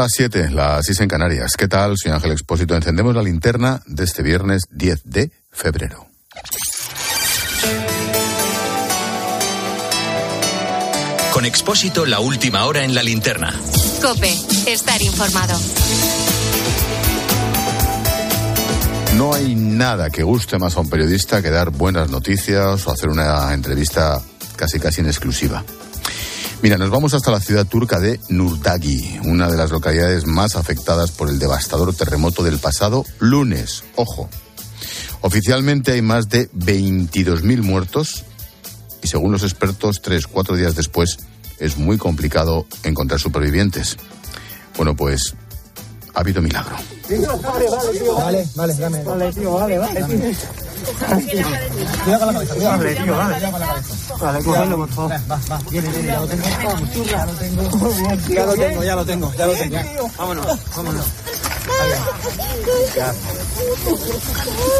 Las 7, las 6 en Canarias. ¿Qué tal? Soy Ángel Expósito. Encendemos la linterna de este viernes 10 de febrero. Con Expósito, la última hora en la linterna. Cope, estar informado. No hay nada que guste más a un periodista que dar buenas noticias o hacer una entrevista casi casi en exclusiva. Mira, nos vamos hasta la ciudad turca de Nurdagi, una de las localidades más afectadas por el devastador terremoto del pasado lunes. Ojo, oficialmente hay más de 22.000 muertos y según los expertos, tres, cuatro días después es muy complicado encontrar supervivientes. Bueno, pues ha habido milagro. Vale, vale, dame. Vale, tío, vale, vale. Cuidado con la cabeza, cuidado. Vale, tío, vale. Vale, por favor. Va, va, viene, viene, ya lo tengo. Ya lo tengo. Ya lo tengo, ya lo tengo, ya lo tengo. Vámonos, vámonos.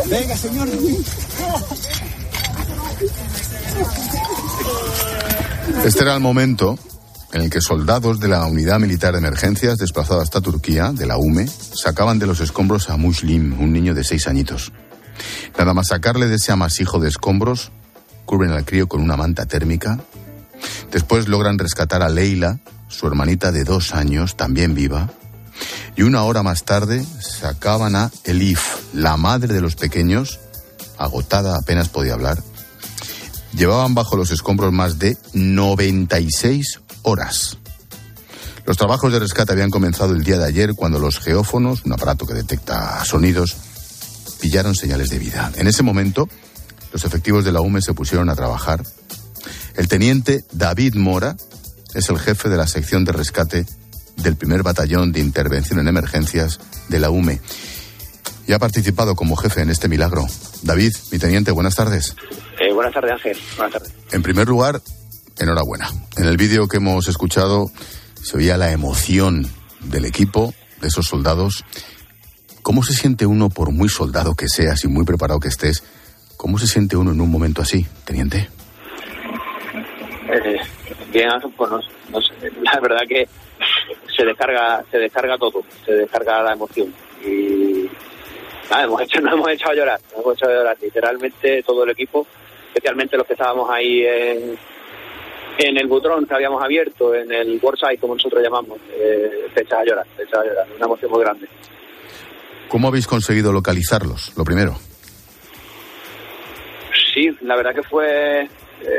Venga, señor. Este era el momento en el que soldados de la Unidad Militar de Emergencias desplazada hasta Turquía, de la UME, sacaban de los escombros a Muslim, un niño de seis añitos. Nada más sacarle de ese amasijo de escombros, cubren al crío con una manta térmica. Después logran rescatar a Leila, su hermanita de dos años, también viva. Y una hora más tarde sacaban a Elif, la madre de los pequeños, agotada apenas podía hablar. Llevaban bajo los escombros más de 96 horas. Los trabajos de rescate habían comenzado el día de ayer cuando los geófonos, un aparato que detecta sonidos, pillaron señales de vida. En ese momento, los efectivos de la UME se pusieron a trabajar. El teniente David Mora es el jefe de la sección de rescate del primer batallón de intervención en emergencias de la UME y ha participado como jefe en este milagro. David, mi teniente, buenas tardes. Eh, buenas tardes, Ángel. Buenas tardes. En primer lugar, enhorabuena. En el vídeo que hemos escuchado se oía la emoción del equipo, de esos soldados. ¿Cómo se siente uno, por muy soldado que seas y muy preparado que estés, cómo se siente uno en un momento así, teniente? Eh, bien, pues no, sé, la verdad que se descarga, se descarga todo, se descarga la emoción. Y nada, hemos hecho, nos hemos echado a llorar, nos hemos echado a llorar literalmente todo el equipo, especialmente los que estábamos ahí en, el butrón que habíamos abierto, en el Warside, como nosotros llamamos, eh, te echas a llorar, te echas a llorar, una emoción muy grande. ¿Cómo habéis conseguido localizarlos? Lo primero. Sí, la verdad que fue, eh,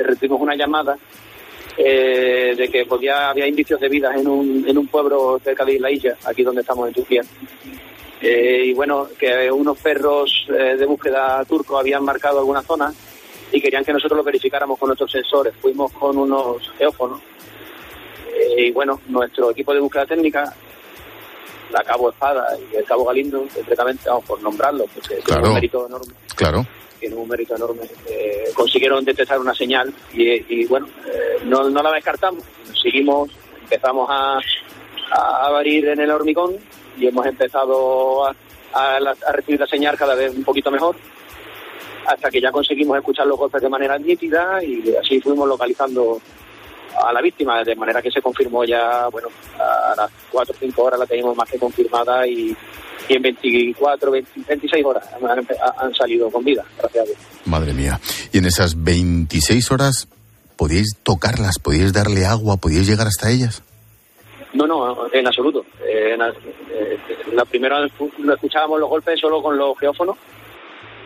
recibimos una llamada eh, de que podía había indicios de vida en un, en un pueblo cerca de Isla Illa, aquí donde estamos en Turquía. Eh, y bueno, que unos perros eh, de búsqueda turcos habían marcado alguna zona y querían que nosotros lo verificáramos con nuestros sensores. Fuimos con unos geófonos y bueno, nuestro equipo de búsqueda técnica, la Cabo Espada y el Cabo Galindo, concretamente, vamos por nombrarlo, porque tiene Claro. un mérito enorme Claro. tiene un mérito enorme. Eh, consiguieron detectar una señal y, y, bueno, eh, no, no la descartamos. Seguimos, empezamos a, a abrir en el hormigón y hemos empezado a, a la- a recibir la señal cada vez un poquito mejor hasta que ya conseguimos escuchar los golpes de manera nítida y así fuimos localizando a la víctima, de manera que se confirmó ya, bueno, a las 4 o 5 horas la teníamos más que confirmada y, y en 24, 20, 26 horas han, salido con vida, gracias a Dios. Madre mía. Y en esas 26 horas, ¿podíais tocarlas? ¿Podíais darle agua? ¿Podíais llegar hasta ellas? No, no, en absoluto. Eh, en la, eh, la primera no escuchábamos los golpes solo con los geófonos.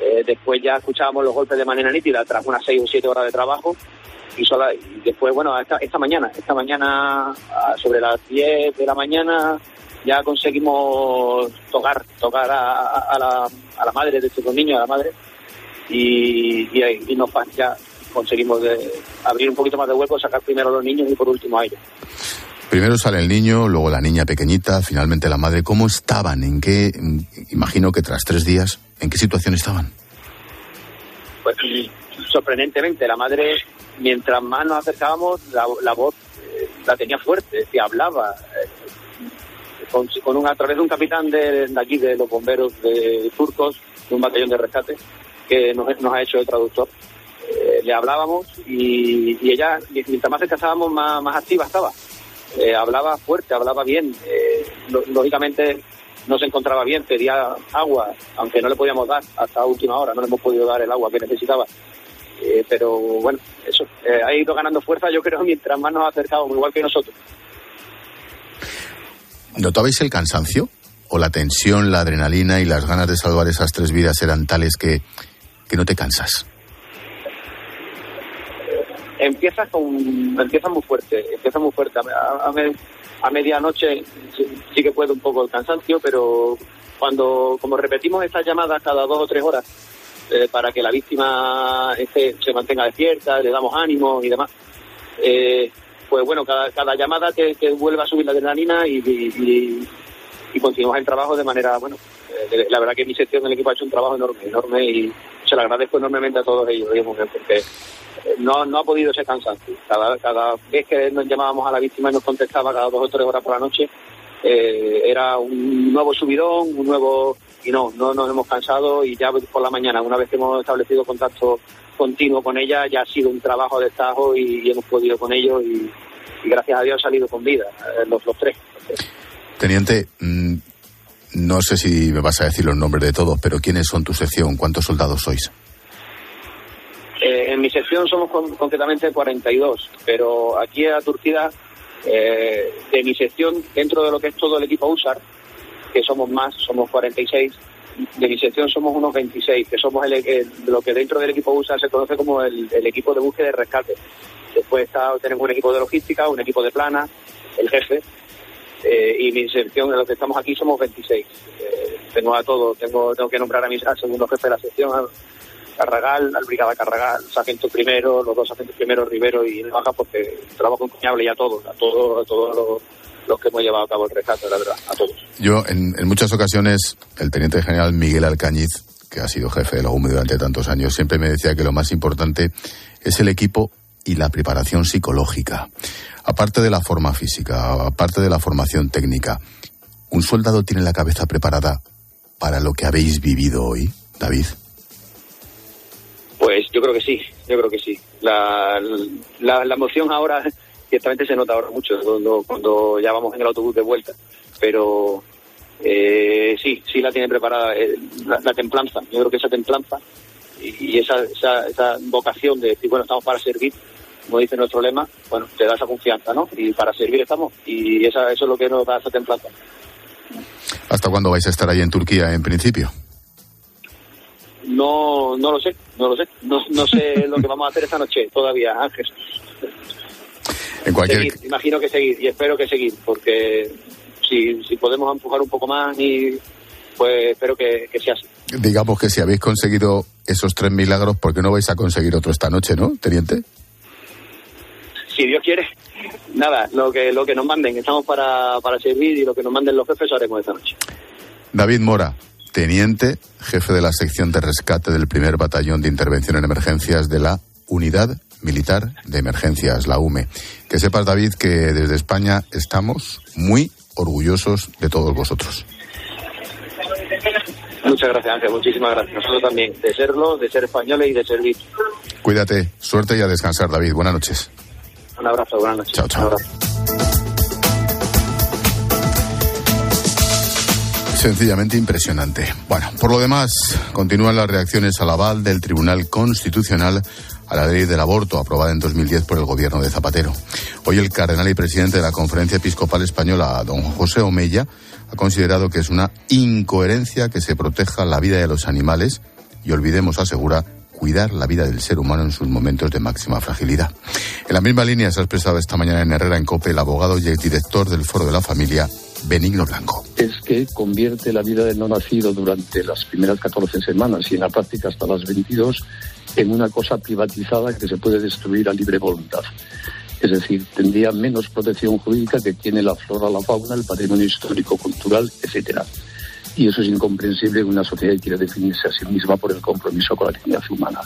Eh, después ya escuchábamos los golpes de manera nítida tras unas 6 o 7 horas de trabajo. Y, después, bueno, esta, esta mañana, esta mañana, sobre las 10 de la mañana, ya conseguimos tocar, tocar a, la, madre de estos niños, a la madre. Y, y, y nos ya conseguimos abrir un poquito más de hueco, sacar primero a los niños y por último a ellos. Primero sale el niño, luego la niña pequeñita, finalmente la madre. ¿Cómo estaban? ¿En qué? Imagino que tras tres días, ¿en qué situación estaban? pues sorprendentemente la madre mientras más nos acercábamos la, la voz eh, la tenía fuerte decía hablaba eh, con, con un, a través de un capitán de, aquí de los bomberos de turcos de un batallón de rescate que nos, nos ha hecho el traductor Eh, le hablábamos y, y ella mientras más cerca estábamos más, más activa estaba eh, hablaba fuerte, hablaba bien. Eh, lógicamente no se encontraba bien, pedía agua, aunque no le podíamos dar hasta última hora, no le hemos podido dar el agua que necesitaba. Eh, pero bueno, eso ha ido ganando fuerza, yo creo, mientras más nos ha acercado, igual que nosotros. ¿Notabais el cansancio? ¿O la tensión, la adrenalina y las ganas de salvar esas tres vidas eran tales que, que no te cansas? Empieza con empieza muy fuerte empieza muy fuerte. A, a, medianoche sí, que puede un poco el cansancio pero cuando como repetimos estas llamadas cada dos o tres horas eh, para que la víctima este, se mantenga despierta le damos ánimo y demás eh, pues bueno cada, cada llamada te, vuelve a subir la adrenalina y, y, y, continuamos el trabajo de manera bueno eh, la verdad que mi sección del equipo ha hecho un trabajo enorme enorme y se lo agradezco enormemente a todos ellos porque no, no ha podido ser cansancio. Cada, cada vez que nos llamábamos a la víctima y nos contestaba cada dos o tres horas por la noche, eh, era un nuevo subidón, un nuevo... Y no, no nos hemos cansado y ya por la mañana, una vez que hemos establecido contacto continuo con ella, ya ha sido un trabajo de estajo y, hemos podido con ellos y, gracias a Dios ha salido con vida, eh, los, los tres. Teniente, mm, no sé si me vas a decir los nombres de todos, pero ¿quiénes son tu sección? ¿Cuántos soldados sois? Eh, en mi sección somos concretamente 42, pero aquí a Turquía, eh, de mi sección, dentro de lo que es todo el equipo USAR, que somos más, somos 46, de mi sección somos unos 26, que somos lo que dentro del equipo USAR se conoce como el, equipo de búsqueda y rescate. Después tenemos un equipo de logística, un equipo de plana, el jefe, eh, y mi sección, de los que estamos aquí, somos 26. tengo a todos, tengo, que nombrar a al segundo jefe de la sección, Carragal, al Brigada Carragal, sargento primero, los dos sargentos primero, Rivero y Baja, porque trabajo encomiable y a todos, a todos, a todos los, que hemos llevado a cabo el rescate, la verdad, a todos. Yo, en, muchas ocasiones, el teniente general Miguel Alcañiz, que ha sido jefe de la UME durante tantos años, siempre me decía que lo más importante es el equipo y la preparación psicológica. Aparte de la forma física, aparte de la formación técnica, ¿un soldado tiene la cabeza preparada para lo que habéis vivido hoy, David? Pues yo creo que sí, yo creo que sí. La, la, emoción ahora, ciertamente se nota ahora mucho cuando, cuando ya vamos en el autobús de vuelta, pero eh, sí, sí la tiene preparada eh, la, templanza. Yo creo que esa templanza y, esa, esa, esa, vocación de decir, bueno, estamos para servir, como dice nuestro lema, bueno, te da esa confianza, ¿no? Y para servir estamos, y esa, eso es lo que nos da esa templanza. ¿Hasta cuándo vais a estar ahí en Turquía, en principio? No, no lo sé, no lo sé. No, no sé lo que vamos a hacer esta noche todavía, Ángel. En cualquier... imagino que seguir y espero que seguir, porque si, si podemos empujar un poco más y pues espero que, que sea así. Digamos que si habéis conseguido esos tres milagros, ¿por qué no vais a conseguir otro esta noche, no, teniente? Si Dios quiere, nada, lo que lo que nos manden, estamos para, para servir y lo que nos manden los jefes haremos esta noche. David Mora, teniente, jefe de la sección de rescate del primer batallón de intervención en emergencias de la Unidad Militar de Emergencias, la UME. Que sepas, David, que desde España estamos muy orgullosos de todos vosotros. Muchas gracias, Ángel. Muchísimas gracias. Nosotros también, de serlo, de ser españoles y de servir. Cuídate, suerte y a descansar, David. Buenas noches. Un abrazo, buenas noches. Chao, chao. Sencillamente impresionante. Bueno, por lo demás, continúan las reacciones al aval del Tribunal Constitucional a la ley del aborto aprobada en 2010 por el gobierno de Zapatero. Hoy el cardenal y presidente de la Conferencia Episcopal Española, don José Omeya, ha considerado que es una incoherencia que se proteja la vida de los animales y olvidemos, asegura, cuidar la vida del ser humano en sus momentos de máxima fragilidad. En la misma línea se ha expresado esta mañana en Herrera en COPE el abogado y el director del Foro de la Familia, Benigno Blanco. Es que convierte la vida del no nacido durante las primeras 14 semanas y en la práctica hasta las 22 en una cosa privatizada que se puede destruir a libre voluntad. Es decir, tendría menos protección jurídica que tiene la flora, la fauna, el patrimonio histórico, cultural, etcétera. Y eso es incomprensible en una sociedad que quiere definirse a sí misma por el compromiso con la dignidad humana.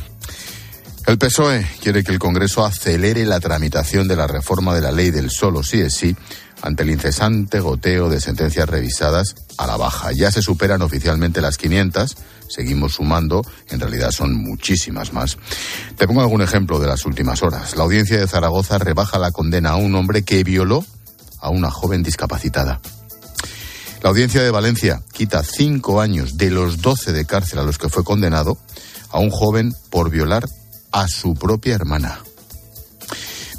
El PSOE quiere que el Congreso acelere la tramitación de la reforma de la ley del solo sí es sí ante el incesante goteo de sentencias revisadas a la baja. Ya se superan oficialmente las 500, seguimos sumando, en realidad son muchísimas más. Te pongo algún ejemplo de las últimas horas. La audiencia de Zaragoza rebaja la condena a un hombre que violó a una joven discapacitada. La audiencia de Valencia quita cinco años de los doce de cárcel a los que fue condenado a un joven por violar a su propia hermana.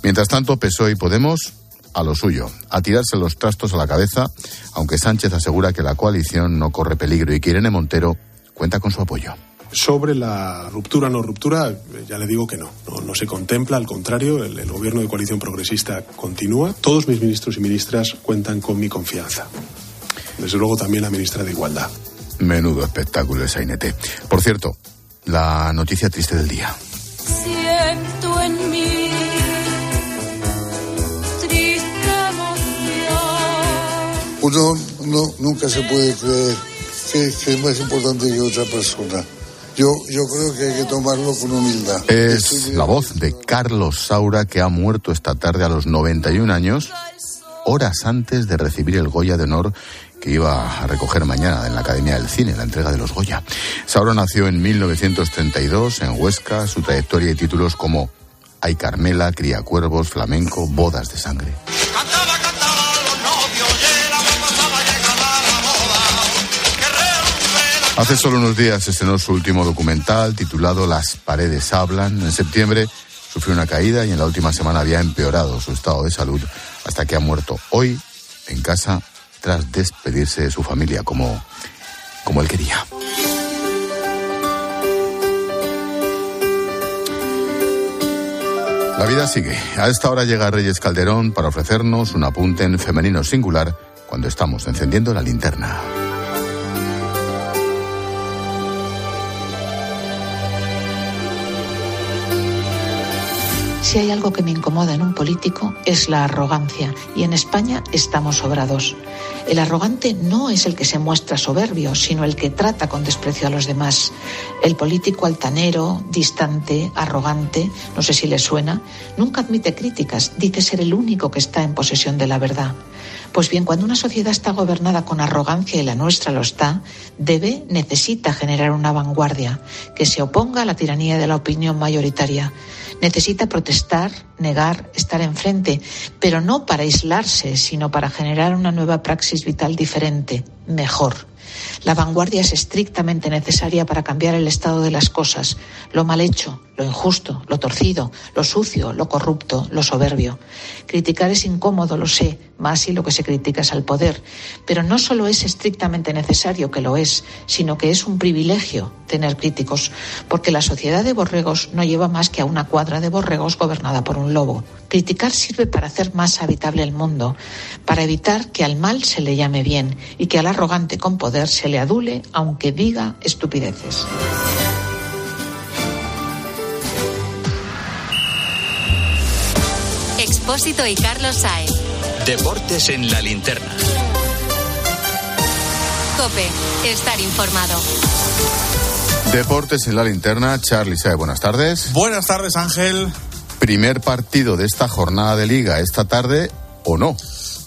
Mientras tanto, PSOE y Podemos a lo suyo, a tirarse los trastos a la cabeza, aunque Sánchez asegura que la coalición no corre peligro y que Irene Montero cuenta con su apoyo. Sobre la ruptura o no ruptura, ya le digo que no, no, se contempla, al contrario, el, el gobierno de coalición progresista continúa. Todos mis ministros y ministras cuentan con mi confianza. Desde luego también la ministra de Igualdad. Menudo espectáculo de Sainete. Por cierto, la noticia triste del día. Siento en mí Uno no, nunca se puede creer que, que es más importante que otra persona. Yo, yo creo que hay que tomarlo con humildad. Es la voz de Carlos Saura que ha muerto esta tarde a los 91 años, horas antes de recibir el Goya de Honor que iba a recoger mañana en la Academia del Cine, la entrega de los Goya. Saura nació en 1932 en Huesca, su trayectoria y títulos como Ay Carmela, Cría Cuervos, Flamenco, Bodas de Sangre. Hace solo unos días estrenó su último documental titulado Las paredes hablan. En septiembre sufrió una caída y en la última semana había empeorado su estado de salud hasta que ha muerto hoy en casa tras despedirse de su familia como, como él quería. La vida sigue. A esta hora llega Reyes Calderón para ofrecernos un apunte en femenino singular cuando estamos encendiendo la linterna. Si hay algo que me incomoda en un político es la arrogancia y en España estamos sobrados. El arrogante no es el que se muestra soberbio, sino el que trata con desprecio a los demás. El político altanero, distante, arrogante, no sé si le suena, nunca admite críticas, dice ser el único que está en posesión de la verdad. Pues bien, cuando una sociedad está gobernada con arrogancia y la nuestra lo está, debe, necesita generar una vanguardia que se oponga a la tiranía de la opinión mayoritaria. Necesita protestar, negar, estar enfrente, pero no para aislarse, sino para generar una nueva praxis vital diferente, mejor. La vanguardia es estrictamente necesaria para cambiar el estado de las cosas, lo mal hecho, lo injusto, lo torcido, lo sucio, lo corrupto, lo soberbio. Criticar es incómodo, lo sé, más si lo que se critica es al poder, pero no solo es estrictamente necesario que lo es, sino que es un privilegio tener críticos, porque la sociedad de borregos no lleva más que a una cuadra de borregos gobernada por un lobo. Criticar sirve para hacer más habitable el mundo, para evitar que al mal se le llame bien y que al arrogante con poder se le adule aunque diga estupideces. Expósito y Carlos Saez. Deportes en la linterna. Cope, estar informado. Deportes en la linterna, Charlie Sae, buenas tardes. Buenas tardes, Ángel. Primer partido de esta jornada de liga esta tarde o no.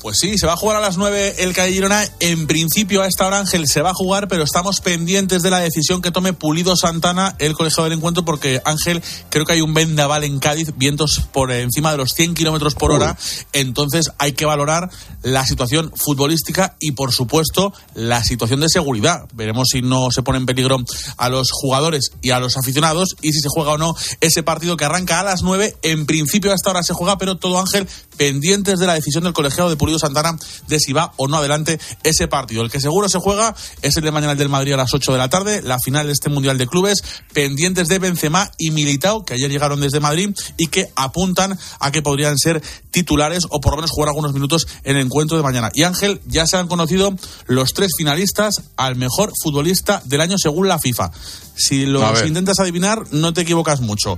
Pues sí, se va a jugar a las 9 el Calle Girona. En principio, a esta hora, Ángel, se va a jugar, pero estamos pendientes de la decisión que tome Pulido Santana, el colegio del encuentro, porque, Ángel, creo que hay un vendaval en Cádiz, vientos por encima de los 100 kilómetros por hora. Entonces, hay que valorar la situación futbolística y, por supuesto, la situación de seguridad. Veremos si no se pone en peligro a los jugadores y a los aficionados y si se juega o no ese partido que arranca a las 9. En principio, a esta hora se juega, pero todo, Ángel, pendientes de la decisión del colegiado de Pulido Santana de si va o no adelante ese partido. El que seguro se juega es el de mañana del Madrid a las 8 de la tarde, la final de este Mundial de Clubes, pendientes de Benzema y Militao, que ayer llegaron desde Madrid y que apuntan a que podrían ser titulares o por lo menos jugar algunos minutos en el encuentro de mañana. Y Ángel, ya se han conocido los tres finalistas al mejor futbolista del año según la FIFA. Si los intentas adivinar, no te equivocas mucho.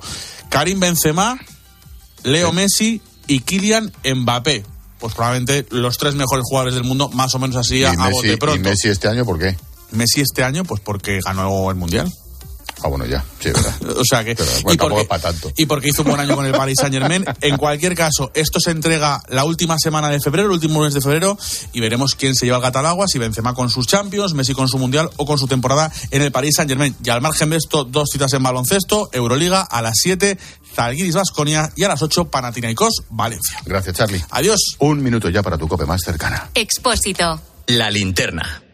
Karim Benzema, Leo Messi y Kylian Mbappé pues probablemente los tres mejores jugadores del mundo, más o menos así a, Messi, bote pronto. ¿Y Messi este año por qué? Messi este año, pues porque ganó el Mundial. Ah, bueno, ya, sí, verdad. O sea que. Pero, y, bueno, porque, es para tanto. y porque hizo un buen año con el Paris Saint Germain. En cualquier caso, esto se entrega la última semana de febrero, el último mes de febrero, y veremos quién se lleva el Catalagua, si Benzema con sus Champions, Messi con su Mundial o con su temporada en el Paris Saint Germain. Y al margen de esto, dos citas en baloncesto, Euroliga a las 7, Zalgiris Vasconia y a las 8, Panathinaikos Valencia. Gracias, Charlie. Adiós. Un minuto ya para tu cope más cercana. Expósito. La linterna.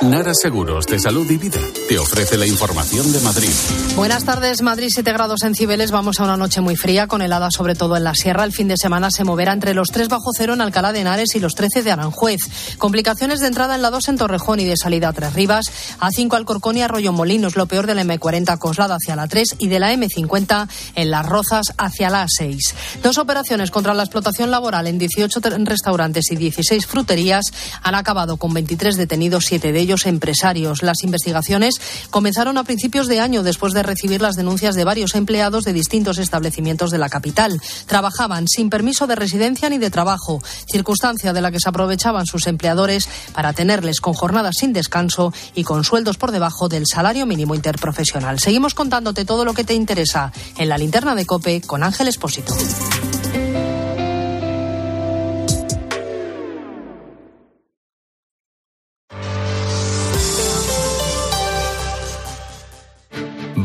Nara Seguros de Salud y Vida te ofrece la información de Madrid. Buenas tardes, Madrid 7 grados en Cibeles. Vamos a una noche muy fría, con helada sobre todo en la sierra. El fin de semana se moverá entre los 3 bajo cero en Alcalá de Henares y los 13 de Aranjuez. Complicaciones de entrada en la 2 en Torrejón y de salida a Tres Rivas, A5 Alcorcón y Arroyo Molinos. Lo peor de la M40 Coslada hacia la 3 y de la M50 en Las Rozas hacia la 6. Dos operaciones contra la explotación laboral en 18 restaurantes y 16 fruterías han acabado con 23 detenidos, 7 de ellos empresarios. Las investigaciones comenzaron a principios de año después de recibir las denuncias de varios empleados de distintos establecimientos de la capital. Trabajaban sin permiso de residencia ni de trabajo, circunstancia de la que se aprovechaban sus empleadores para tenerles con jornadas sin descanso y con sueldos por debajo del salario mínimo interprofesional. Seguimos contándote todo lo que te interesa en la linterna de Cope con Ángel Espósito.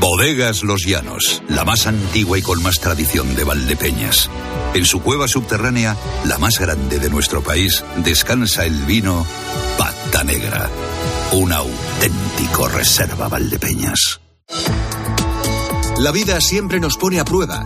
Bodegas Los Llanos, la más antigua y con más tradición de Valdepeñas. En su cueva subterránea, la más grande de nuestro país, descansa el vino Pata Negra, un auténtico reserva Valdepeñas. La vida siempre nos pone a prueba.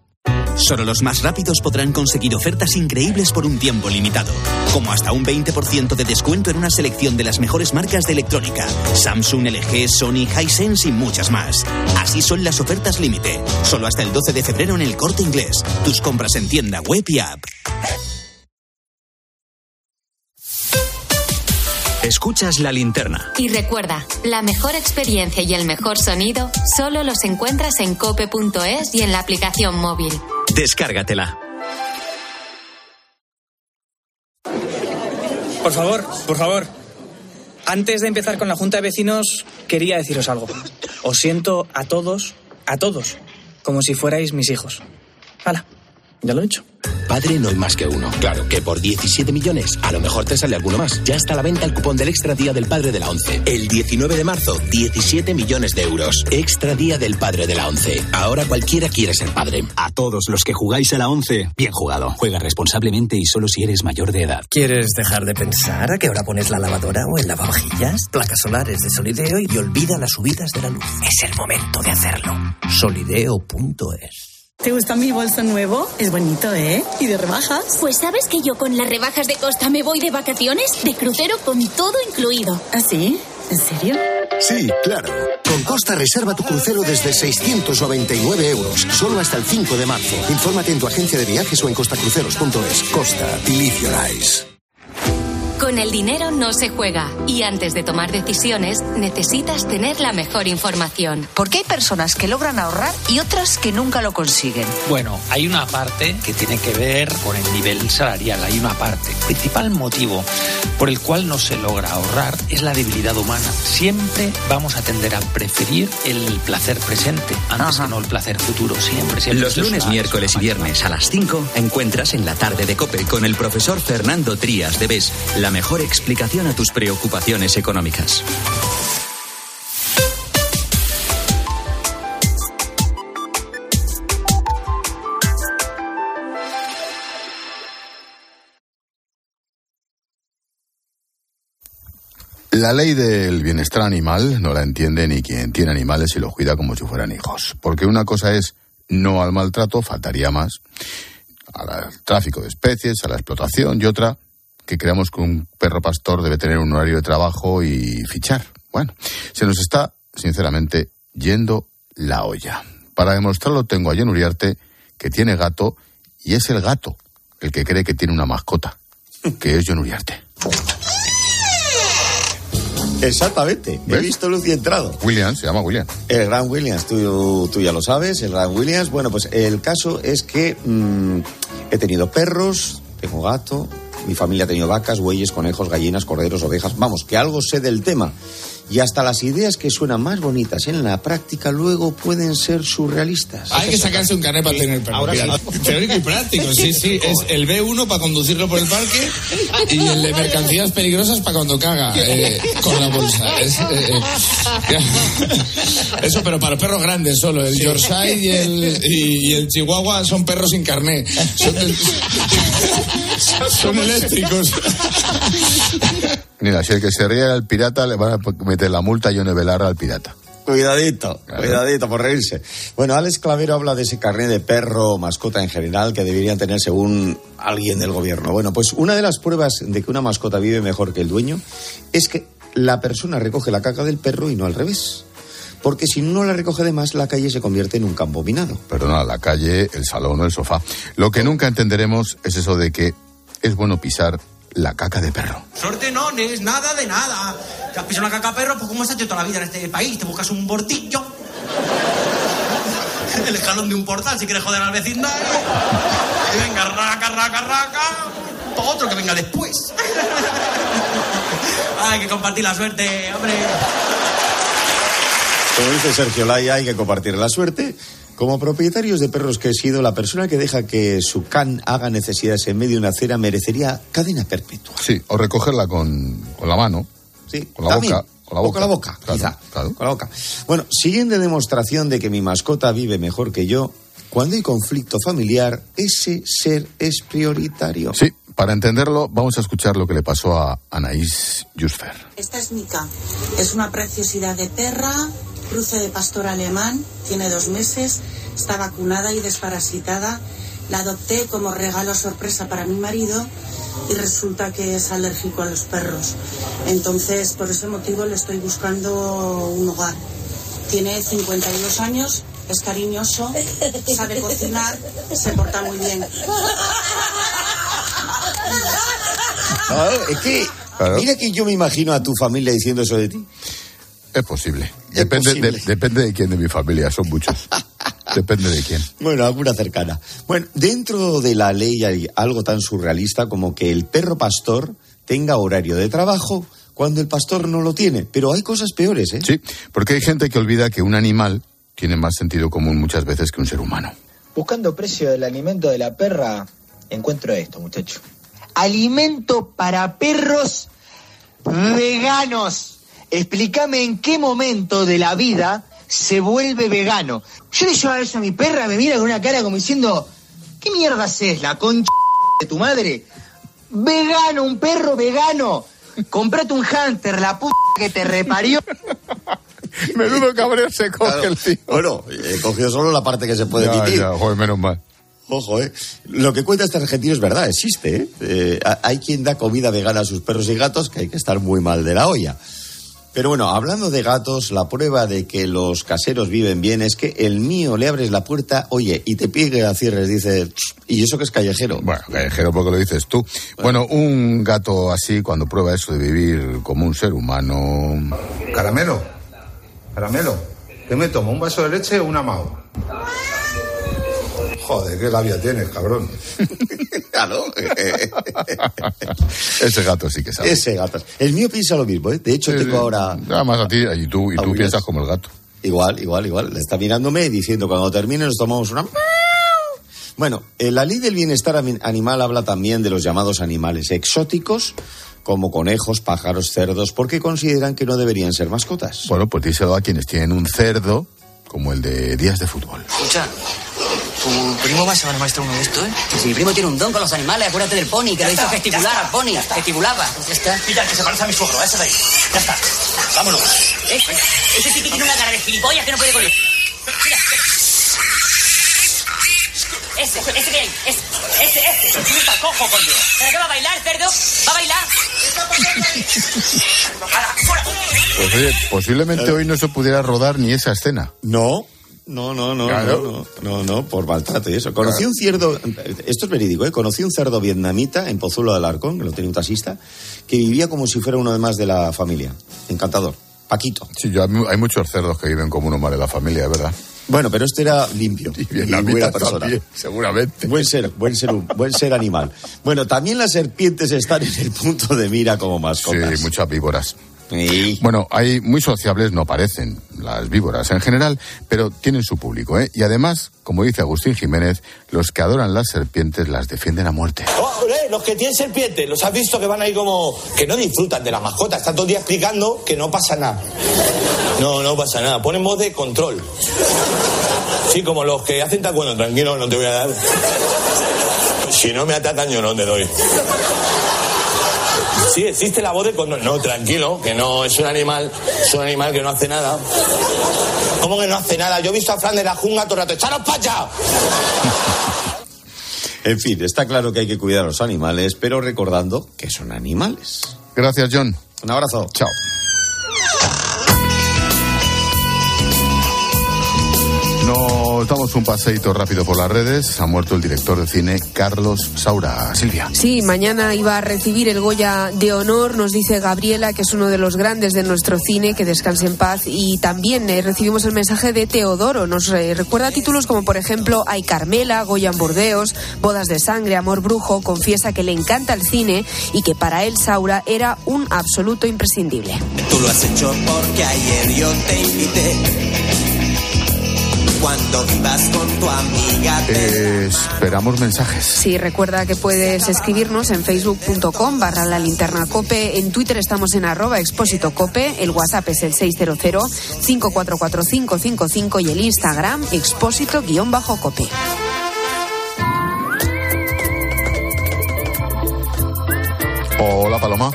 Solo los más rápidos podrán conseguir ofertas increíbles por un tiempo limitado, como hasta un 20% de descuento en una selección de las mejores marcas de electrónica, Samsung, LG, Sony, Hisense y muchas más. Así son las ofertas límite, solo hasta el 12 de febrero en el Corte Inglés. Tus compras en tienda web y app. Escuchas la linterna. Y recuerda, la mejor experiencia y el mejor sonido solo los encuentras en cope.es y en la aplicación móvil. Descárgatela. Por favor, por favor. Antes de empezar con la Junta de Vecinos, quería deciros algo. Os siento a todos, a todos, como si fuerais mis hijos. Hala, ya lo he hecho. Padre no hay más que uno. Claro que por 17 millones a lo mejor te sale alguno más. Ya está a la venta el cupón del Extra Día del Padre de la ONCE. El 19 de marzo, 17 millones de euros. Extra Día del Padre de la ONCE. Ahora cualquiera quiere ser padre. A todos los que jugáis a la ONCE, bien jugado. Juega responsablemente y solo si eres mayor de edad. ¿Quieres dejar de pensar a qué hora pones la lavadora o el lavavajillas? Placas solares de Solideo y olvida las subidas de la luz. Es el momento de hacerlo. Solideo.es ¿Te gusta mi bolso nuevo? Es bonito, ¿eh? ¿Y de rebajas? Pues sabes que yo con las rebajas de Costa me voy de vacaciones, de crucero con todo incluido. ¿Ah, sí? ¿En serio? Sí, claro. Con Costa reserva tu crucero desde 699 euros, solo hasta el 5 de marzo. Infórmate en tu agencia de viajes o en costacruceros.es. Costa, eyes. Con el dinero no se juega y antes de tomar decisiones necesitas tener la mejor información. Porque hay personas que logran ahorrar y otras que nunca lo consiguen. Bueno, hay una parte que tiene que ver con el nivel salarial, hay una parte. El principal motivo por el cual no se logra ahorrar es la debilidad humana. Siempre vamos a tender a preferir el placer presente antes Ajá. que no el placer futuro, siempre. siempre. Los lunes, miércoles y viernes a las 5 encuentras en la tarde de Cope con el profesor Fernando Trías de BES la mejor explicación a tus preocupaciones económicas. La ley del bienestar animal no la entiende ni quien tiene animales y los cuida como si fueran hijos. Porque una cosa es no al maltrato, faltaría más, al tráfico de especies, a la explotación, y otra que creamos que un perro pastor debe tener un horario de trabajo y fichar. Bueno, se nos está, sinceramente, yendo la olla. Para demostrarlo tengo a Jen Uriarte, que tiene gato, y es el gato el que cree que tiene una mascota, que es John Uriarte. Exactamente. He ¿Ves? visto luz y he entrado. Williams, se llama Williams. El Gran Williams, tú, tú ya lo sabes, el Gran Williams. Bueno, pues el caso es que mm, he tenido perros, tengo gato, mi familia ha tenido vacas, bueyes, conejos, gallinas, corderos, ovejas. Vamos, que algo sé del tema. Y hasta las ideas que suenan más bonitas en la práctica luego pueden ser surrealistas. Hay que sacarse un carnet para tener perro. Ahora sí. Teórico y práctico, sí, sí. Es el B1 para conducirlo por el parque y el de mercancías peligrosas para cuando caga eh, con la bolsa. Es, eh, eh, eso, pero para perros grandes solo. El Yorkshire y el, y, y el Chihuahua son perros sin carnet. Son eléctricos. Mira, si el que se ríe al pirata, le van a meter la multa y Yone Belarra al pirata. Cuidadito, cuidadito por reírse. Bueno, Alex Clavero habla de ese carnet de perro o mascota en general que deberían tener según alguien del gobierno. Bueno, pues una de las pruebas de que una mascota vive mejor que el dueño es que la persona recoge la caca del perro y no al revés. Porque si no la recoge de más, la calle se convierte en un campo minado. Perdona, la calle, el salón o el sofá. Lo que nunca entenderemos es eso de que es bueno pisar la caca de perro. Suerte no, no es nada de nada. Te has pisado una caca perro, pues ¿cómo has hecho toda la vida en este país? Te buscas un bortillo. El escalón de un portal si quieres joder al vecindario. Y venga, raca, raca, raca. Otro que venga después. Hay que compartir la suerte, hombre. Como dice Sergio Laya, hay que compartir la suerte. Como propietarios de perros que he sido, la persona que deja que su can haga necesidades en medio de una acera merecería cadena perpetua. Sí, o recogerla con, con la mano. Sí, con la también. boca. Con la O boca. con la boca, Claro, quizá. claro. Con la boca. Bueno, siguiente demostración de que mi mascota vive mejor que yo, cuando hay conflicto familiar, ese ser es prioritario. Sí, para entenderlo, vamos a escuchar lo que le pasó a Anaís Jusfer. Esta es Mika. Es una preciosidad de perra, cruce de pastor alemán, tiene dos meses, está vacunada y desparasitada. La adopté como regalo sorpresa para mi marido y resulta que es alérgico a los perros. Entonces, por ese motivo le estoy buscando un hogar. Tiene 52 años, es cariñoso, sabe cocinar, se porta muy bien. Claro, es que, mira que yo me imagino a tu familia diciendo eso de ti. Es posible. Depende, de, depende de quién de mi familia, son muchos. depende de quién. Bueno, alguna cercana. Bueno, dentro de la ley hay algo tan surrealista como que el perro pastor tenga horario de trabajo cuando el pastor no lo tiene. Pero hay cosas peores, ¿eh? Sí, porque hay gente que olvida que un animal tiene más sentido común muchas veces que un ser humano. Buscando precio del alimento de la perra, encuentro esto, muchacho. Alimento para perros veganos. Explícame en qué momento de la vida se vuelve vegano. Yo le llevo eso a mi perra, me mira con una cara como diciendo, ¿qué mierda es la concha de tu madre? Vegano, un perro vegano. Comprate un hunter, la puta que te reparió. Menudo cabreo se coge Claro. el tío. Bueno, he cogido solo la parte que se puede Ya, emitir. ya, joder, menos mal. Ojo, ¿eh? Lo que cuenta este argentino es verdad, existe, ¿eh? Eh, ha- Hay quien da comida vegana a sus perros y gatos que hay que estar muy mal de la olla. Pero bueno, hablando de gatos, la prueba de que los caseros viven bien es que el mío le abres la puerta, oye, y te pide la cierres, dice, "Ch, y eso que es callejero. Bueno, callejero porque lo dices tú. Bueno, un gato así, cuando prueba eso de vivir como un ser humano... Caramelo, caramelo, ¿qué me tomo? ¿Un vaso de leche o una mao? Joder, qué labia tienes, cabrón. Claro. Ese gato sí que sabe. Ese gato. El mío piensa lo mismo, ¿eh? De hecho, Sí, tengo sí. ahora... Nada más a ti, y tú, y tú piensas como el gato. Igual, igual, igual. Está mirándome y diciendo cuando termine nos tomamos una... Bueno, eh, la ley del bienestar animal habla también de los llamados animales exóticos, como conejos, pájaros, cerdos, porque consideran que no deberían ser mascotas. Bueno, pues díselo a quienes tienen un cerdo, como el de días de fútbol. Escucha, tu primo va a llevar maestro uno de esto, ¿eh? Si mi primo tiene un don con los animales, acuérdate del pony, que lo hizo gesticular al pony, gesticulaba. Ya está. Mira, que se parece a mi suegro, ese de ahí. Ya está. Vámonos. Ese, ese sí que tiene una cara de gilipollas que no puede con él. Mira. Ese, ese que hay, ese, ese, ese. Está cojo, coño. ¿Pero qué va a bailar, cerdo? ¿Va a bailar? Pues oye, posiblemente hoy no se pudiera rodar ni esa escena. No, No, no, no, Claro. no, no, no, no, por maltrato y eso. Conocí un cerdo, esto es verídico, ¿eh? Conocí un cerdo vietnamita en Pozuelo del Arcón, que lo tenía un taxista, que vivía como si fuera uno de más de la familia. Encantador. Paquito. Sí, yo, hay mu- hay muchos cerdos que viven como uno más de la familia, es verdad. Bueno, pero este era limpio. Y, buena persona. también, seguramente. Buen ser, buen ser, un- buen ser animal. Bueno, también las serpientes están en el punto de mira como mascotas. Sí, muchas víboras. Bueno, hay muy sociables, no parecen las víboras en general, pero tienen su público, ¿eh? Y además, como dice Agustín Jiménez, los que adoran las serpientes las defienden a muerte. Oh, eh, los que tienen serpientes, los has visto que van ahí como. que no disfrutan de la mascota. Están todo el día explicando que no pasa nada. No, no pasa nada. Ponen voz de control. Sí, como los que hacen taekwondo. Tranquilo, no te voy a dar. Si no me atacan, yo no te doy. Sí, existe la voz de control. No, tranquilo, que no es un animal. Es un animal que no hace nada. ¿Cómo que no hace nada? Yo he visto a Fran de la jungla todo el rato. ¡Echaros para allá! En fin, está claro que hay que cuidar a los animales, pero recordando que son animales. Gracias, John. Un abrazo. Chao. Damos un paseíto rápido por las redes. Ha muerto el director de cine Carlos Saura. Silvia. Sí, mañana iba a recibir el Goya de honor, nos dice Gabriela, que es uno de los grandes de nuestro cine, que descanse en paz. Y también eh, recibimos el mensaje de Teodoro, nos eh, recuerda títulos como, por ejemplo, Hay Carmela, Goya en Burdeos, Bodas de Sangre, Amor Brujo. Confiesa que le encanta el cine y que para él Saura era un absoluto imprescindible. Tú lo has hecho porque ayer yo te invité. Cuando ibas con tu amiga te Esperamos mensajes. Sí, recuerda que puedes escribirnos en facebook.com barra la linterna cope, en Twitter estamos en arroba expósito cope, el WhatsApp es el 600-544555 y el Instagram expósito guion bajo cope. Hola, Paloma.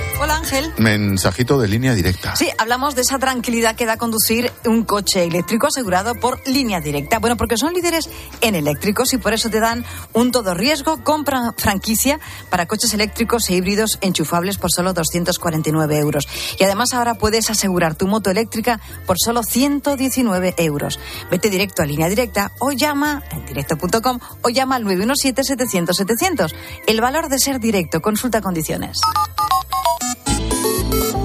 Mensajito de línea directa. Sí, hablamos de esa tranquilidad que da conducir un coche eléctrico asegurado por línea directa. Bueno, porque son líderes en eléctricos y por eso te dan un todo riesgo, compra franquicia para coches eléctricos e híbridos enchufables por solo 249 euros. Y además ahora puedes asegurar tu moto eléctrica por solo 119 euros. Vete directo a línea directa o llama en directo.com o llama al 917-700-700. El valor de ser directo. Consulta condiciones.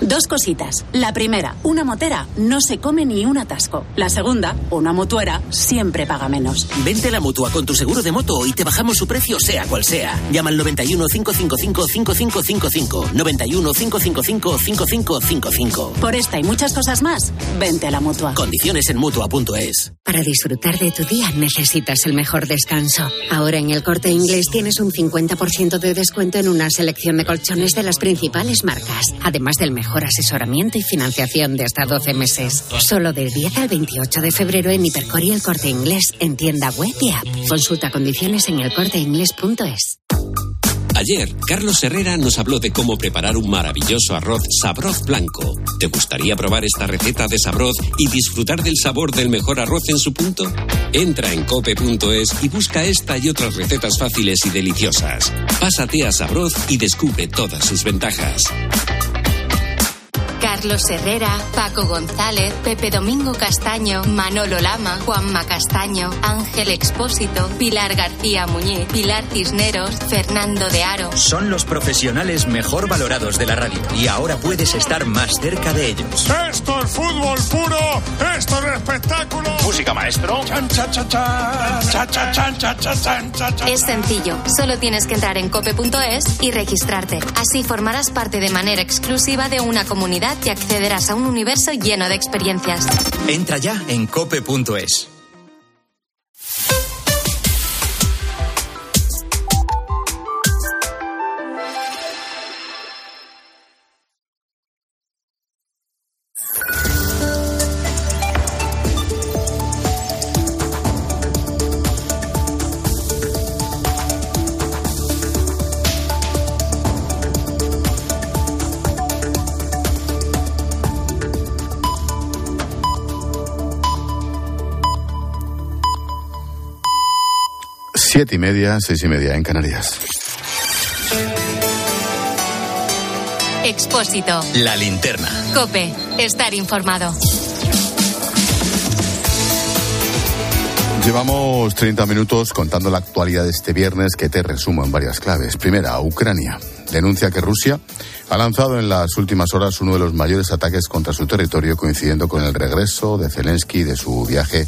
Dos cositas. La primera, una motera no se come ni un atasco. La segunda, una motuera siempre paga menos. Vente a la mutua con tu seguro de moto y te bajamos su precio sea cual sea. Llama al 91 555 5555. 91 555 5555. Por esta y muchas cosas más, vente a la mutua. Condiciones en mutua.es. Para disfrutar de tu día necesitas el mejor descanso. Ahora en el corte inglés tienes un 50% de descuento en una selección de colchones de las principales marcas, además del mejor asesoramiento y financiación de hasta 12 meses. Solo del 10 al 28 de febrero en Hipercor y el corte inglés en tienda web y app. Consulta condiciones en elcorteinglés.es. Ayer, Carlos Herrera nos habló de cómo preparar un maravilloso arroz sabroz blanco. ¿Te gustaría probar esta receta de sabroz y disfrutar del sabor del mejor arroz en su punto? Entra en cope.es y busca esta y otras recetas fáciles y deliciosas. Pásate a Sabroz y descubre todas sus ventajas. Carlos Herrera, Paco González, Pepe Domingo Castaño, Manolo Lama, Juanma Castaño, Ángel Expósito, Pilar García Muñiz, Pilar Cisneros, Fernando de Aro. Son los profesionales mejor valorados de la radio y ahora puedes estar más cerca de ellos. Esto es fútbol puro, esto es espectáculo. Música maestro. Chan, cha, cha, cha, cha, cha, chan, cha, cha, chan, cha, cha. Es sencillo, solo tienes que entrar en cope.es y registrarte. Así formarás parte de manera exclusiva de una comunidad que accederás a un universo lleno de experiencias. Entra ya en cope.es. Siete y media, seis y media en Canarias. Expósito. La linterna. Cope. Estar informado. Llevamos 30 minutos contando la actualidad de este viernes que te resumo en varias claves. Primera, Ucrania. Denuncia que Rusia ha lanzado en las últimas horas uno de los mayores ataques contra su territorio coincidiendo con el regreso de Zelensky de su viaje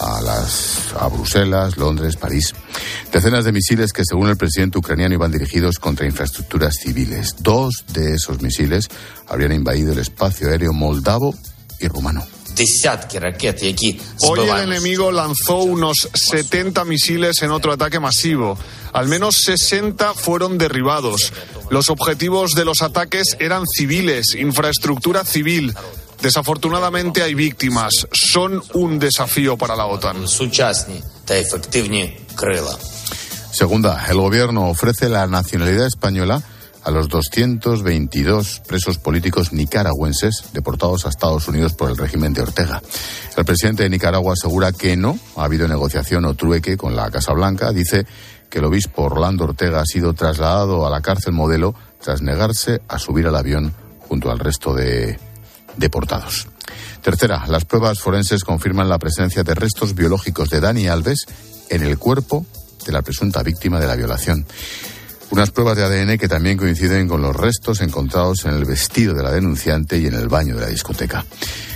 a, las, a Bruselas, Londres, París. Decenas de misiles que, según el presidente ucraniano, iban dirigidos contra infraestructuras civiles. Dos de esos misiles habrían invadido el espacio aéreo moldavo y rumano. Hoy el enemigo lanzó unos 70 misiles en otro ataque masivo. Al menos 60 fueron derribados. Los objetivos de los ataques eran civiles, infraestructura civil. Desafortunadamente hay víctimas. Son un desafío para la OTAN. Segunda, el gobierno ofrece la nacionalidad española a los 222 presos políticos nicaragüenses deportados a Estados Unidos por el régimen de Ortega. El presidente de Nicaragua asegura que no ha habido negociación o trueque con la Casa Blanca. Dice que el obispo Orlando Ortega ha sido trasladado a la cárcel modelo tras negarse a subir al avión junto al resto de deportados. Tercera, las pruebas forenses confirman la presencia de restos biológicos de Dani Alves en el cuerpo de la presunta víctima de la violación. Unas pruebas de ADN que también coinciden con los restos encontrados en el vestido de la denunciante y en el baño de la discoteca.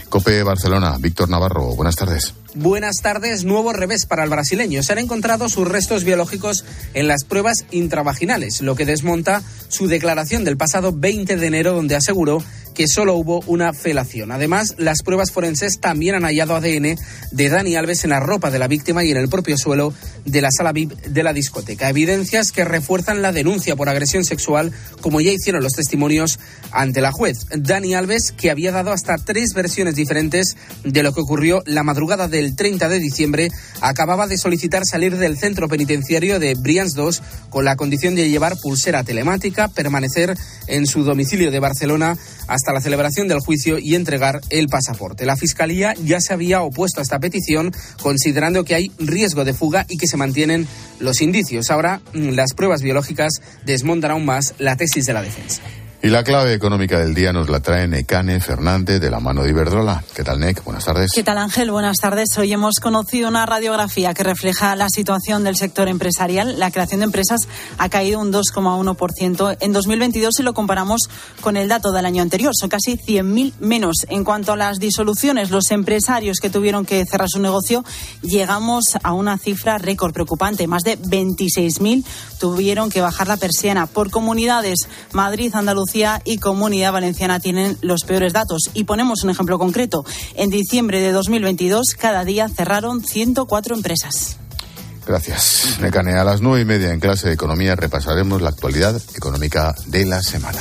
Cope Barcelona, Víctor Navarro, buenas tardes. Buenas tardes. Nuevo revés para el brasileño. Se han encontrado sus restos biológicos en las pruebas intravaginales, lo que desmonta su declaración del pasado 20 de enero, donde aseguró que solo hubo una felación. Además, las pruebas forenses también han hallado ADN de Dani Alves en la ropa de la víctima y en el propio suelo de la sala VIP de la discoteca. Evidencias que refuerzan la denuncia por agresión sexual, como ya hicieron los testimonios ante la juez. Dani Alves, que había dado hasta tres versiones diferentes de lo que ocurrió la madrugada del 30 de diciembre, acababa de solicitar salir del centro penitenciario de Brians 2 con la condición de llevar pulsera telemática, permanecer en su domicilio de Barcelona hasta la celebración del juicio y entregar el pasaporte. La Fiscalía ya se había opuesto a esta petición, considerando que hay riesgo de fuga y que se mantienen los indicios. Ahora, mm, las pruebas biológicas desmontan aún más la tesis de la defensa. Y la clave económica del día nos la trae Necane Fernández de la mano de Iberdrola. ¿Qué tal, Nec? Buenas tardes. ¿Qué tal, Ángel? Buenas tardes. Hoy hemos conocido una radiografía que refleja la situación del sector empresarial. La creación de empresas ha caído un 2,1% en 2022 si lo comparamos con el dato del año anterior. Son casi 100.000 menos. En cuanto a las disoluciones, los empresarios que tuvieron que cerrar su negocio, llegamos a una cifra récord preocupante. Más de 26.000 tuvieron que bajar la persiana. Por comunidades, Madrid, Andalucía, y Comunidad Valenciana tienen los peores datos. Y ponemos un ejemplo concreto. En diciembre de 2022, cada día cerraron 104 empresas. Gracias. Necane, a las nueve y media en clase de economía repasaremos la actualidad económica de la semana.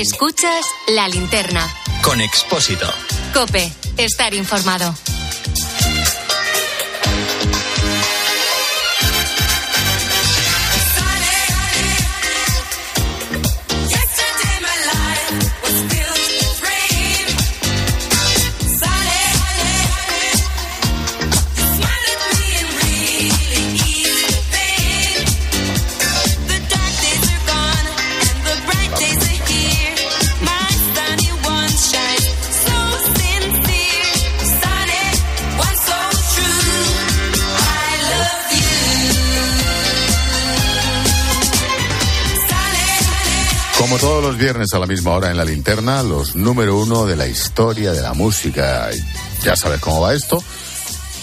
Escuchas la linterna. Con Expósito. Cope, estar informado. Los viernes a la misma hora en la linterna, los número uno de la historia de la música. Ya sabes cómo va esto.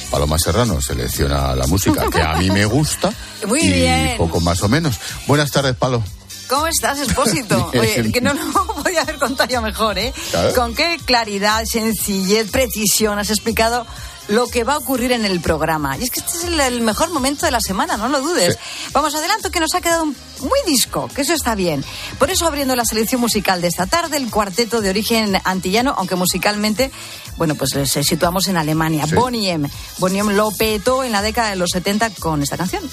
Paloma Serrano selecciona la música que a mí me gusta. Muy y bien. poco más o menos. Buenas tardes, Palo. ¿Cómo estás, Expósito? Oye, que no lo voy a haber contado yo mejor, ¿eh? Claro. Con qué claridad, sencillez, precisión has explicado lo que va a ocurrir en el programa. Y es que este es el, el mejor momento de la semana, no lo dudes. Vamos, adelanto que nos ha quedado un- muy disco, que eso está bien. Por eso, abriendo la selección musical de esta tarde, el cuarteto de origen antillano, aunque musicalmente, bueno, pues se situamos en Alemania. Sí. Bonnie M. Bonnie M lo petó en la década de los 70 con esta canción.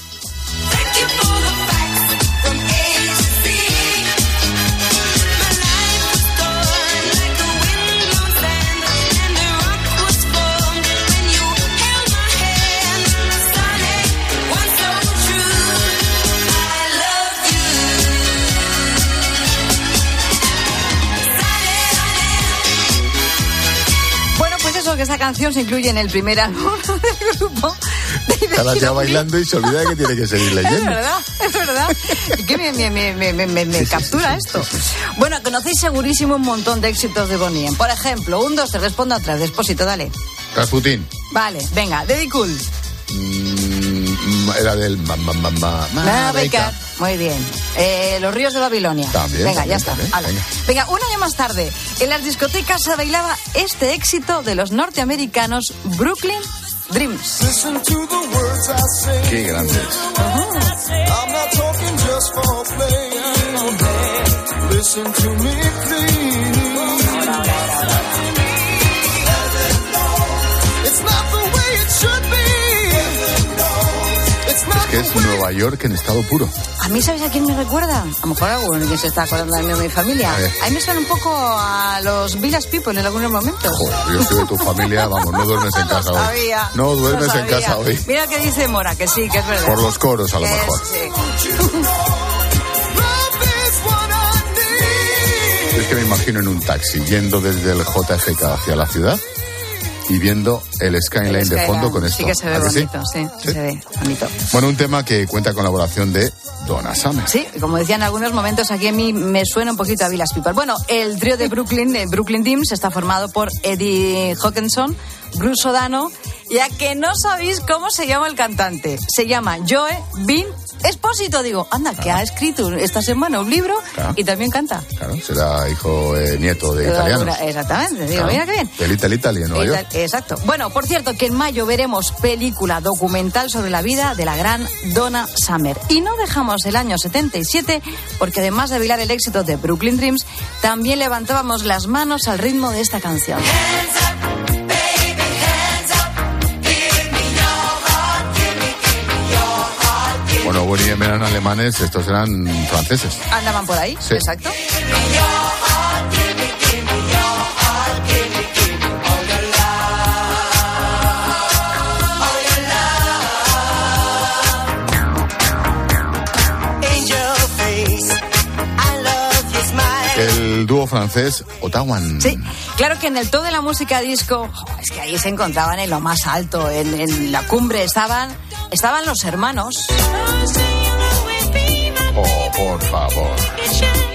Canción se incluye en el primer álbum del grupo. Estará ya bailando y se olvida de que tiene que seguir Es leyendo. verdad, es verdad. Y que me, me- me- me- me- me- me captura esto. Bueno, conocéis segurísimo un montón de éxitos de Bonnie. Por ejemplo, un, dos, te respondo atrás. Despósito, dale. Rasputín. Vale, venga, Daddy Cool. Mm, era del ma, ma, ma. Muy bien. Eh, los ríos de Babilonia. También, Venga, también, ya está. también, venga. Venga, un año más tarde, en las discotecas se bailaba este éxito de los norteamericanos Brooklyn Dreams. Qué grandes. It's not the way it should be. Es que es Nueva York en estado puro. A mí, ¿sabes a quién me recuerda? A lo mejor alguno que se está acordando de mí o mi familia. A. A mí me suena un poco a los Village People en algunos momentos. Joder, yo soy de tu familia, vamos, no duermes en casa hoy. Sabía, No duermes en casa hoy. Mira que dice Mora, que sí, que es verdad. Por los coros, a lo mejor. sí. Es que me imagino en un taxi yendo desde el JFK hacia la ciudad y viendo el skyline de fondo con esto. Sí que se ve ¿A que sí? bonito, sí, sí se ve bonito. Bueno, un tema que cuenta con la colaboración de Donna Summer. Sí, como decía en algunos momentos, aquí a mí me suena un poquito a Village People. Bueno, el trío de Brooklyn, eh, Brooklyn Teams, está formado por Eddie Hawkinson, Bruce O'Dano, ya que no sabéis cómo se llama el cantante. Se llama Joe Bean Espósito. Digo, anda, que ha escrito esta semana un libro Claro. y también canta. Claro, será hijo, eh, nieto de italianos. Exactamente, digo, Claro. mira qué bien. Del Little Italy en Nueva York. Exacto. Bueno, por cierto, que en mayo veremos película documental sobre la vida de la gran Donna Summer. Y no dejamos el año 77 porque además de bailar el éxito de Brooklyn Dreams, también levantábamos las manos al ritmo de esta canción. M eran alemanes, estos eran franceses. Andaban por ahí, Sí. exacto. El dúo francés Otawan. Sí, claro que en el todo de la música disco, es que ahí se encontraban en lo más alto, en, en la cumbre estaban, estaban los hermanos. Oh, por favor.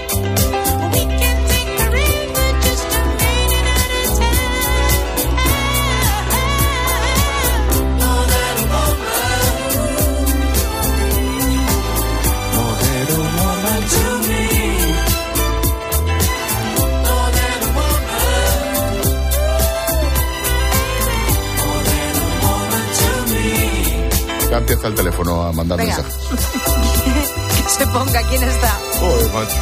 Ya empieza el teléfono a mandar Venga. mensajes. que se ponga quién está. Joder, macho.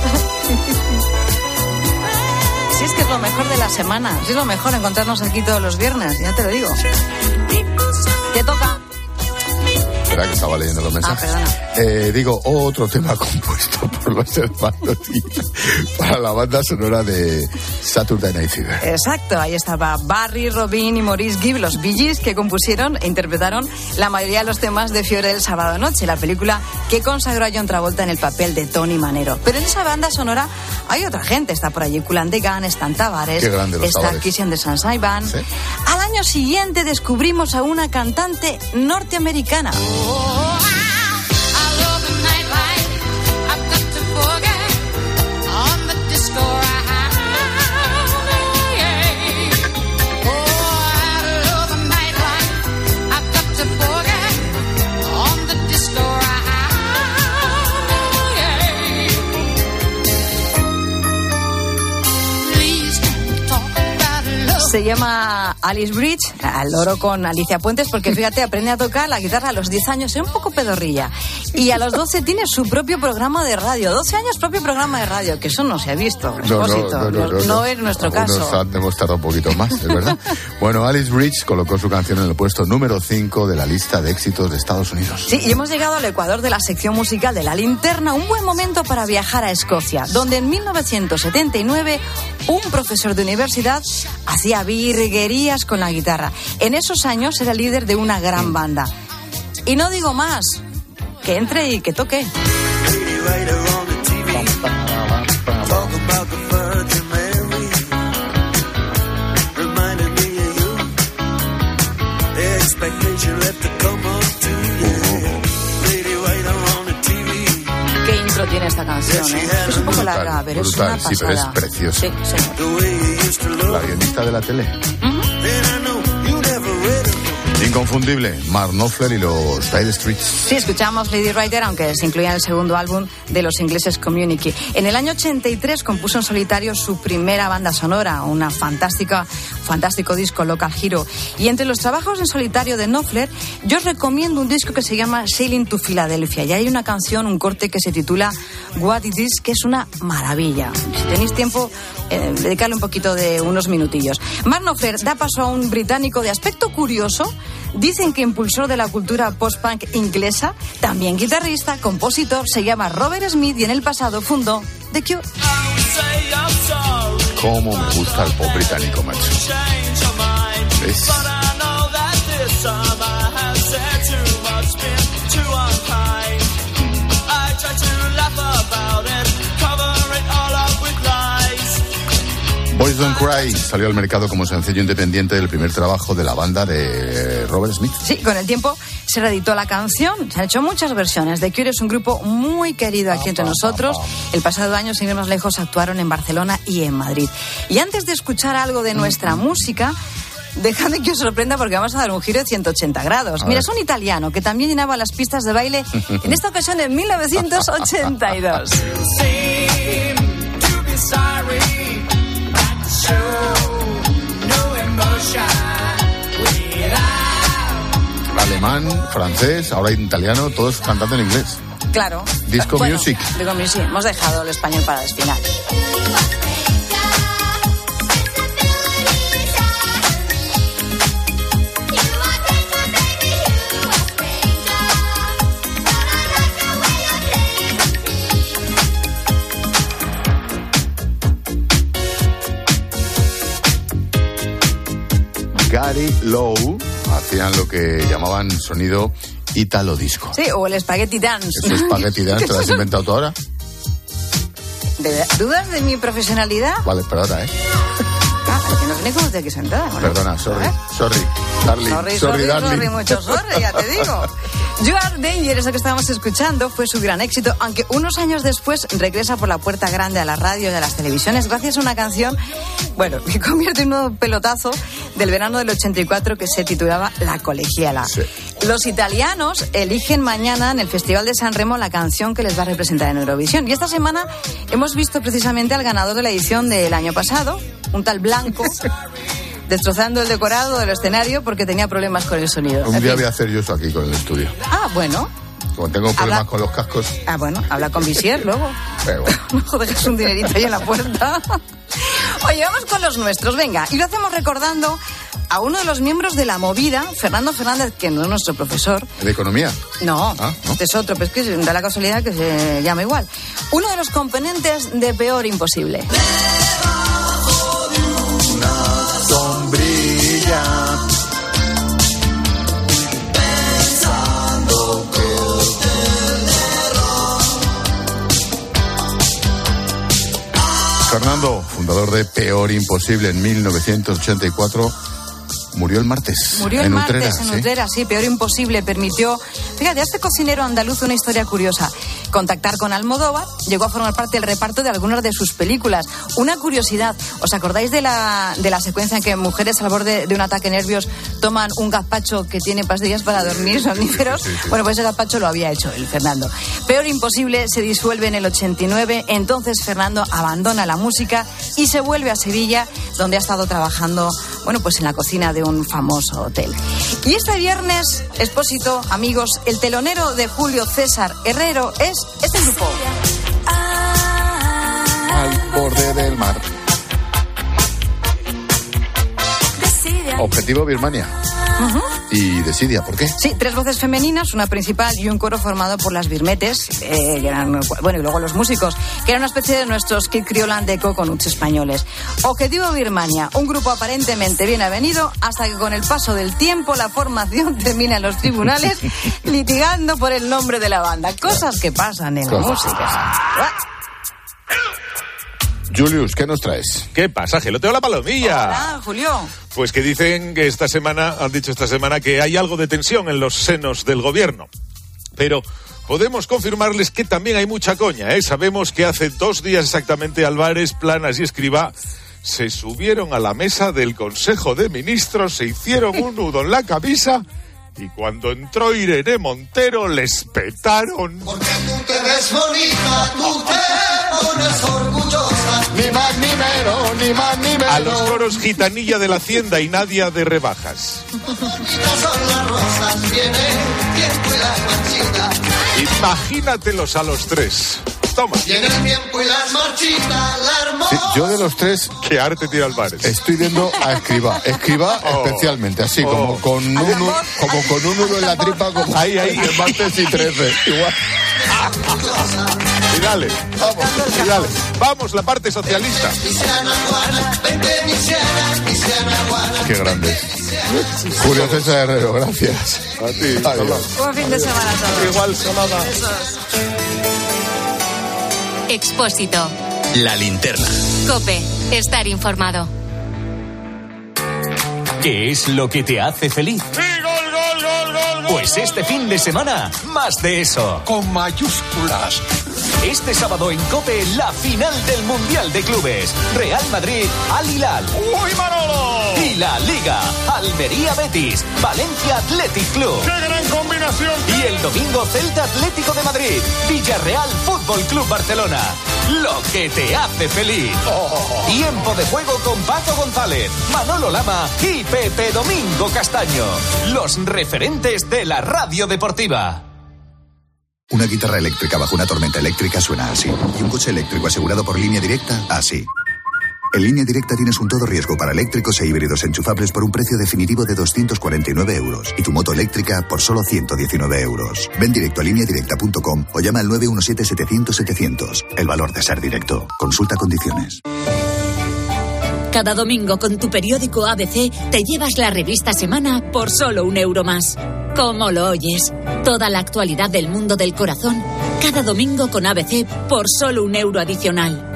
Si es que es lo mejor de la semana, si es lo mejor encontrarnos aquí todos los viernes, ya te lo digo. Te toca. Espera que estaba leyendo los mensajes. Ah, Eh, digo, otro tema compuesto por los hermanos para la banda sonora de Saturday Night Fever. Exacto, ahí estaba Barry, Robin y Maurice Gibb, los Gees, que compusieron e interpretaron la mayoría de los temas de Fiore el sábado noche, la película que consagró a John Travolta en el papel de Tony Manero. Pero en esa banda sonora hay otra gente, está por allí Kulan de Gun, están Tavares, está. Christian de Sansai Band. Al año siguiente descubrimos a una cantante norteamericana. oh. Se llama Alice Bridge, al loro con Alicia Puentes, porque fíjate, aprende a tocar la guitarra a los 10 años, es un poco pedorrilla. Y a los 12 tiene su propio programa de radio. 12 años propio programa de radio, que eso no se ha visto. Expósito. No, es nuestro caso. Nos han demostrado un poquito más, es verdad. bueno, Alice Bridge colocó su canción en el puesto número 5 de la lista de éxitos de Estados Unidos. Sí, y hemos llegado al Ecuador de la sección musical de La Linterna, un buen momento para viajar a Escocia, donde en 1979 un profesor de universidad hacía virguerías con la guitarra. En esos años era líder de una gran banda. Y no digo más, que entre y que toque. Qué intro tiene esta canción, ¿eh? Es un poco larga, pero es una pasada. Sí, pero es precioso. Sí, señor. La guionista de la tele. Inconfundible, Mark Knopfler y los Dire Streets. Sí, escuchamos Lady Writer, aunque se incluía en el segundo álbum de los ingleses Community. En el año 83 compuso en solitario su primera banda sonora, una fantástica, fantástico disco, Local Hero. Y entre los trabajos en solitario de Knopfler, yo os recomiendo un disco que se llama Sailing to Philadelphia. Y hay una canción, un corte que se titula What It Is, que es una maravilla. Si tenéis tiempo, eh, dedicarle un poquito de unos minutillos. Mark Knopfler da paso a un británico de aspecto curioso, Dicen que impulsor de la cultura post-punk inglesa, también guitarrista, compositor, se llama Robert Smith y en el pasado fundó The Cure. Cómo me gusta el pop británico, macho. ¿Ves? Boys Don't Cry salió al mercado como sencillo independiente del primer trabajo de la banda de Robert Smith. Sí, con el tiempo se reeditó la canción, se han hecho muchas versiones. The Cure es un grupo muy querido aquí entre nosotros. El pasado año, sin ir más lejos, actuaron en Barcelona y en Madrid. Y antes de escuchar algo de nuestra música, Dejadme que os sorprenda porque vamos a dar un giro de 180 grados. Mira, es un italiano que también llenaba las pistas de baile, en esta ocasión en 1982. Alemán, francés, ahora italiano, todos cantando en inglés. Claro. Disco Bueno, music. Disco music. Hemos dejado el español para el final. Gary Lowe hacían lo que llamaban sonido italo disco. Sí, o el Spaghetti Dance. Ese Spaghetti Dance, ¿te lo has inventado tú ahora? ¿De verdad? ¿Dudas de mi profesionalidad? Vale, pero ahora, ¿eh? Ah, es que no sé ni cómo aquí sentada. Bueno, Perdona, sorry, sorry, darling, Sorry, sorry, darling. sorry, mucho sorry, ya te digo. You Are Danger, eso que estábamos escuchando, fue su gran éxito, aunque unos años después regresa por la puerta grande a la radio y a las televisiones gracias a una canción, bueno, que convierte en un nuevo pelotazo del verano del 84 que se titulaba La Colegiala. Los italianos eligen mañana en el Festival de San Remo la canción que les va a representar en Eurovisión. Y esta semana hemos visto precisamente al ganador de la edición del año pasado, un tal Blanco, destrozando el decorado del escenario porque tenía problemas con el sonido. Un día voy a hacer yo eso aquí con el estudio. Ah, bueno. Como tengo problemas Habla- con los cascos, Ah, bueno, habla con Visier luego. pero bueno. No dejas un dinerito ahí en la puerta. Oye, vamos con los nuestros, venga. Y lo hacemos recordando a uno de los miembros de la movida, Fernando Fernández, que no es nuestro profesor. de economía. No, Ah, ¿no? este es otro, pero es que da la casualidad que se llama igual. Uno de los componentes de Peor Imposible. Fernando, fundador de Peor Imposible en 1984, murió el martes. Murió el en martes Utrera, en ¿sí? Utrera, sí, peor imposible. Permitió. Fíjate, a este cocinero andaluz una historia curiosa. Contactar con Almodóvar, llegó a formar parte del reparto de algunas de sus películas. Una curiosidad, ¿os acordáis de la, de la secuencia en que mujeres al borde de un ataque nervios toman un gazpacho que tiene pastillas para dormir somníferos? Bueno, pues ese gazpacho lo había hecho el Fernando. Peor imposible se disuelve en el 89, entonces Fernando abandona la música y se vuelve a Sevilla, donde ha estado trabajando, bueno, pues en la cocina de un famoso hotel. Y este viernes, expósito, amigos, el telonero de Julio César Herrero es este grupo. Al borde del mar. Objetivo Birmania. Y Desidia, ¿por qué? Sí, tres voces femeninas, una principal y un coro formado por las birmetes, eh, que eran, bueno, y luego los músicos, que era una especie de nuestros Kid Criolan de coconuts españoles. Objetivo Birmania, un grupo aparentemente bien avenido, hasta que con el paso del tiempo la formación termina en los tribunales litigando por el nombre de la banda. Cosas que pasan en la música. Julius, ¿qué nos traes? ¿Qué pasa, Geloteo la palomilla? Ah, Julio. Pues que dicen que esta semana, han dicho esta semana, que hay algo de tensión en los senos del gobierno. Pero podemos confirmarles que también hay mucha coña, ¿eh? Sabemos que hace dos días exactamente Álvarez, Planas y Escribá se subieron a la mesa del Consejo de Ministros, se hicieron un nudo en la camisa y cuando entró Irene Montero les petaron. Tú te ves bonita, tú te pones orgullosa. Ni más ni menos, ni más ni menos. A los coros Gitanilla de la Hacienda y Nadia de Rebajas. Imagínatelos a los tres. Toma. Viene el tiempo y las marchitas, la hermosa. Sí, yo de los tres ¿Qué arte tira Álvarez? estoy viendo a Escriba. Escriba Oh. especialmente, así Oh. como con un como con un nudo en la tripa, como Ahí, ahí. el martes y 13. Igual. Y dale, vamos, y dale. Vamos, la parte socialista. Qué grande. Julio César Herrero, gracias. A ti. Adiós. Buen fin de semana a todos. Igual, Sonada. Expósito. La linterna. Cope. Estar informado. ¿Qué es lo que te hace feliz? Pues este fin de semana, más de eso. Con mayúsculas. Este sábado en Cope, la final del Mundial de Clubes. Real Madrid, Al Hilal. ¡Uy, Manolo! La Liga, Almería Betis, Valencia Athletic Club. ¡Qué gran combinación! Y el domingo Celta Atlético de Madrid, Villarreal Fútbol Club Barcelona. Lo que te hace feliz. Tiempo de juego con Paco González, Manolo Lama y Pepe Domingo Castaño. Los referentes de la radio deportiva. Una guitarra eléctrica bajo una tormenta eléctrica suena así. Y un coche eléctrico asegurado por línea directa, así. En línea directa tienes un todo riesgo para eléctricos e híbridos enchufables por un precio definitivo de 249 euros. Y tu moto eléctrica por solo 119 euros. Ven directo a lineadirecta.com o llama al 917-700-700. El valor de ser directo. Consulta condiciones. Cada domingo con tu periódico ABC te llevas la revista Semana por solo un euro más. ¿Cómo lo oyes? Toda la actualidad del mundo del corazón, cada domingo con ABC por solo un euro adicional.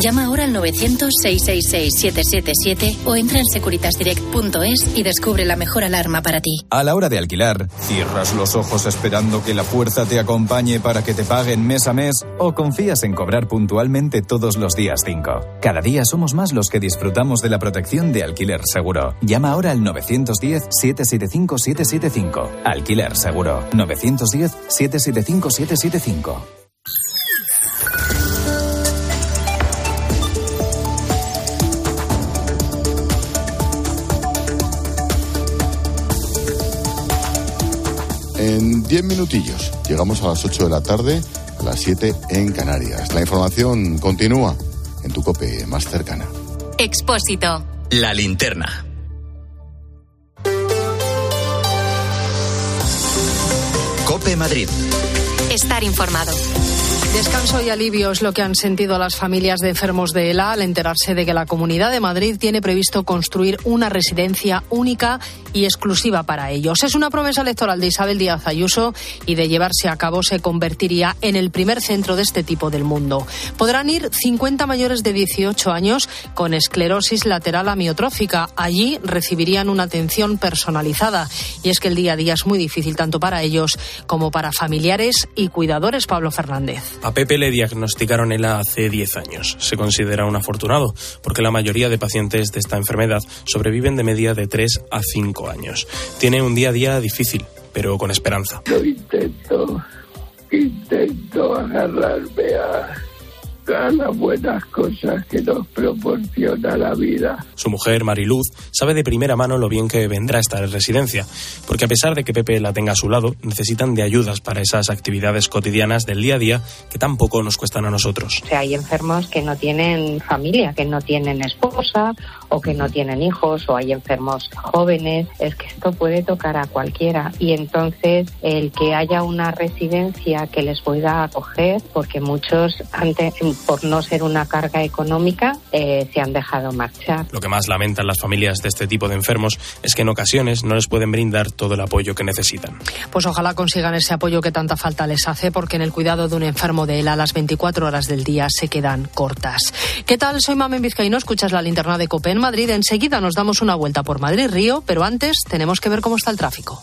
Llama ahora al 900-666-777 o entra en securitasdirect.es y descubre la mejor alarma para ti. A la hora de alquilar, ¿cierras los ojos esperando que la fuerza te acompañe para que te paguen mes a mes o confías en cobrar puntualmente todos los días 5? Cada día somos más los que disfrutamos de la protección de alquiler seguro. Llama ahora al 910-775-775. Alquiler seguro. 910-775-775. 10 minutillos. Llegamos a las 8 de la tarde, a las 7 en Canarias. La información continúa en tu cope más cercana. Expósito. La linterna. Cope Madrid. Estar informado. Descanso y alivio es lo que han sentido las familias de enfermos de ELA al enterarse de que la Comunidad de Madrid tiene previsto construir una residencia única y exclusiva para ellos. Es una promesa electoral de Isabel Díaz Ayuso y de llevarse a cabo se convertiría en el primer centro de este tipo del mundo. Podrán ir 50 mayores de 18 años con esclerosis lateral amiotrófica. Allí recibirían una atención personalizada y es que el día a día es muy difícil tanto para ellos como para familiares y cuidadores. Pablo Fernández. A Pepe le diagnosticaron ELA hace 10 años. Se considera un afortunado porque la mayoría de pacientes de esta enfermedad sobreviven de media de 3 a 5 años. Tiene un día a día difícil, pero con esperanza. Yo intento, intento agarrarme a, a las buenas cosas que nos proporciona la vida. Su mujer, Mariluz, sabe de primera mano lo bien que vendrá esta residencia, porque a pesar de que Pepe la tenga a su lado, necesitan de ayudas para esas actividades cotidianas del día a día que tampoco nos cuestan a nosotros. O sea, hay enfermos que no tienen familia, que no tienen esposa o que no tienen hijos, o hay enfermos jóvenes. Es que esto puede tocar a cualquiera. Y entonces, el que haya una residencia que les pueda acoger, porque muchos, antes, por no ser una carga económica, eh, se han dejado marchar. Lo que más lamentan las familias de este tipo de enfermos es que en ocasiones no les pueden brindar todo el apoyo que necesitan. Pues ojalá consigan ese apoyo que tanta falta les hace, porque en el cuidado de un enfermo de ELA las 24 horas del día se quedan cortas. ¿Qué tal? Soy Mamen Vizcaíno, escuchas la linterna de Cope en Madrid. Enseguida nos damos una vuelta por Madrid Río, pero antes tenemos que ver cómo está el tráfico.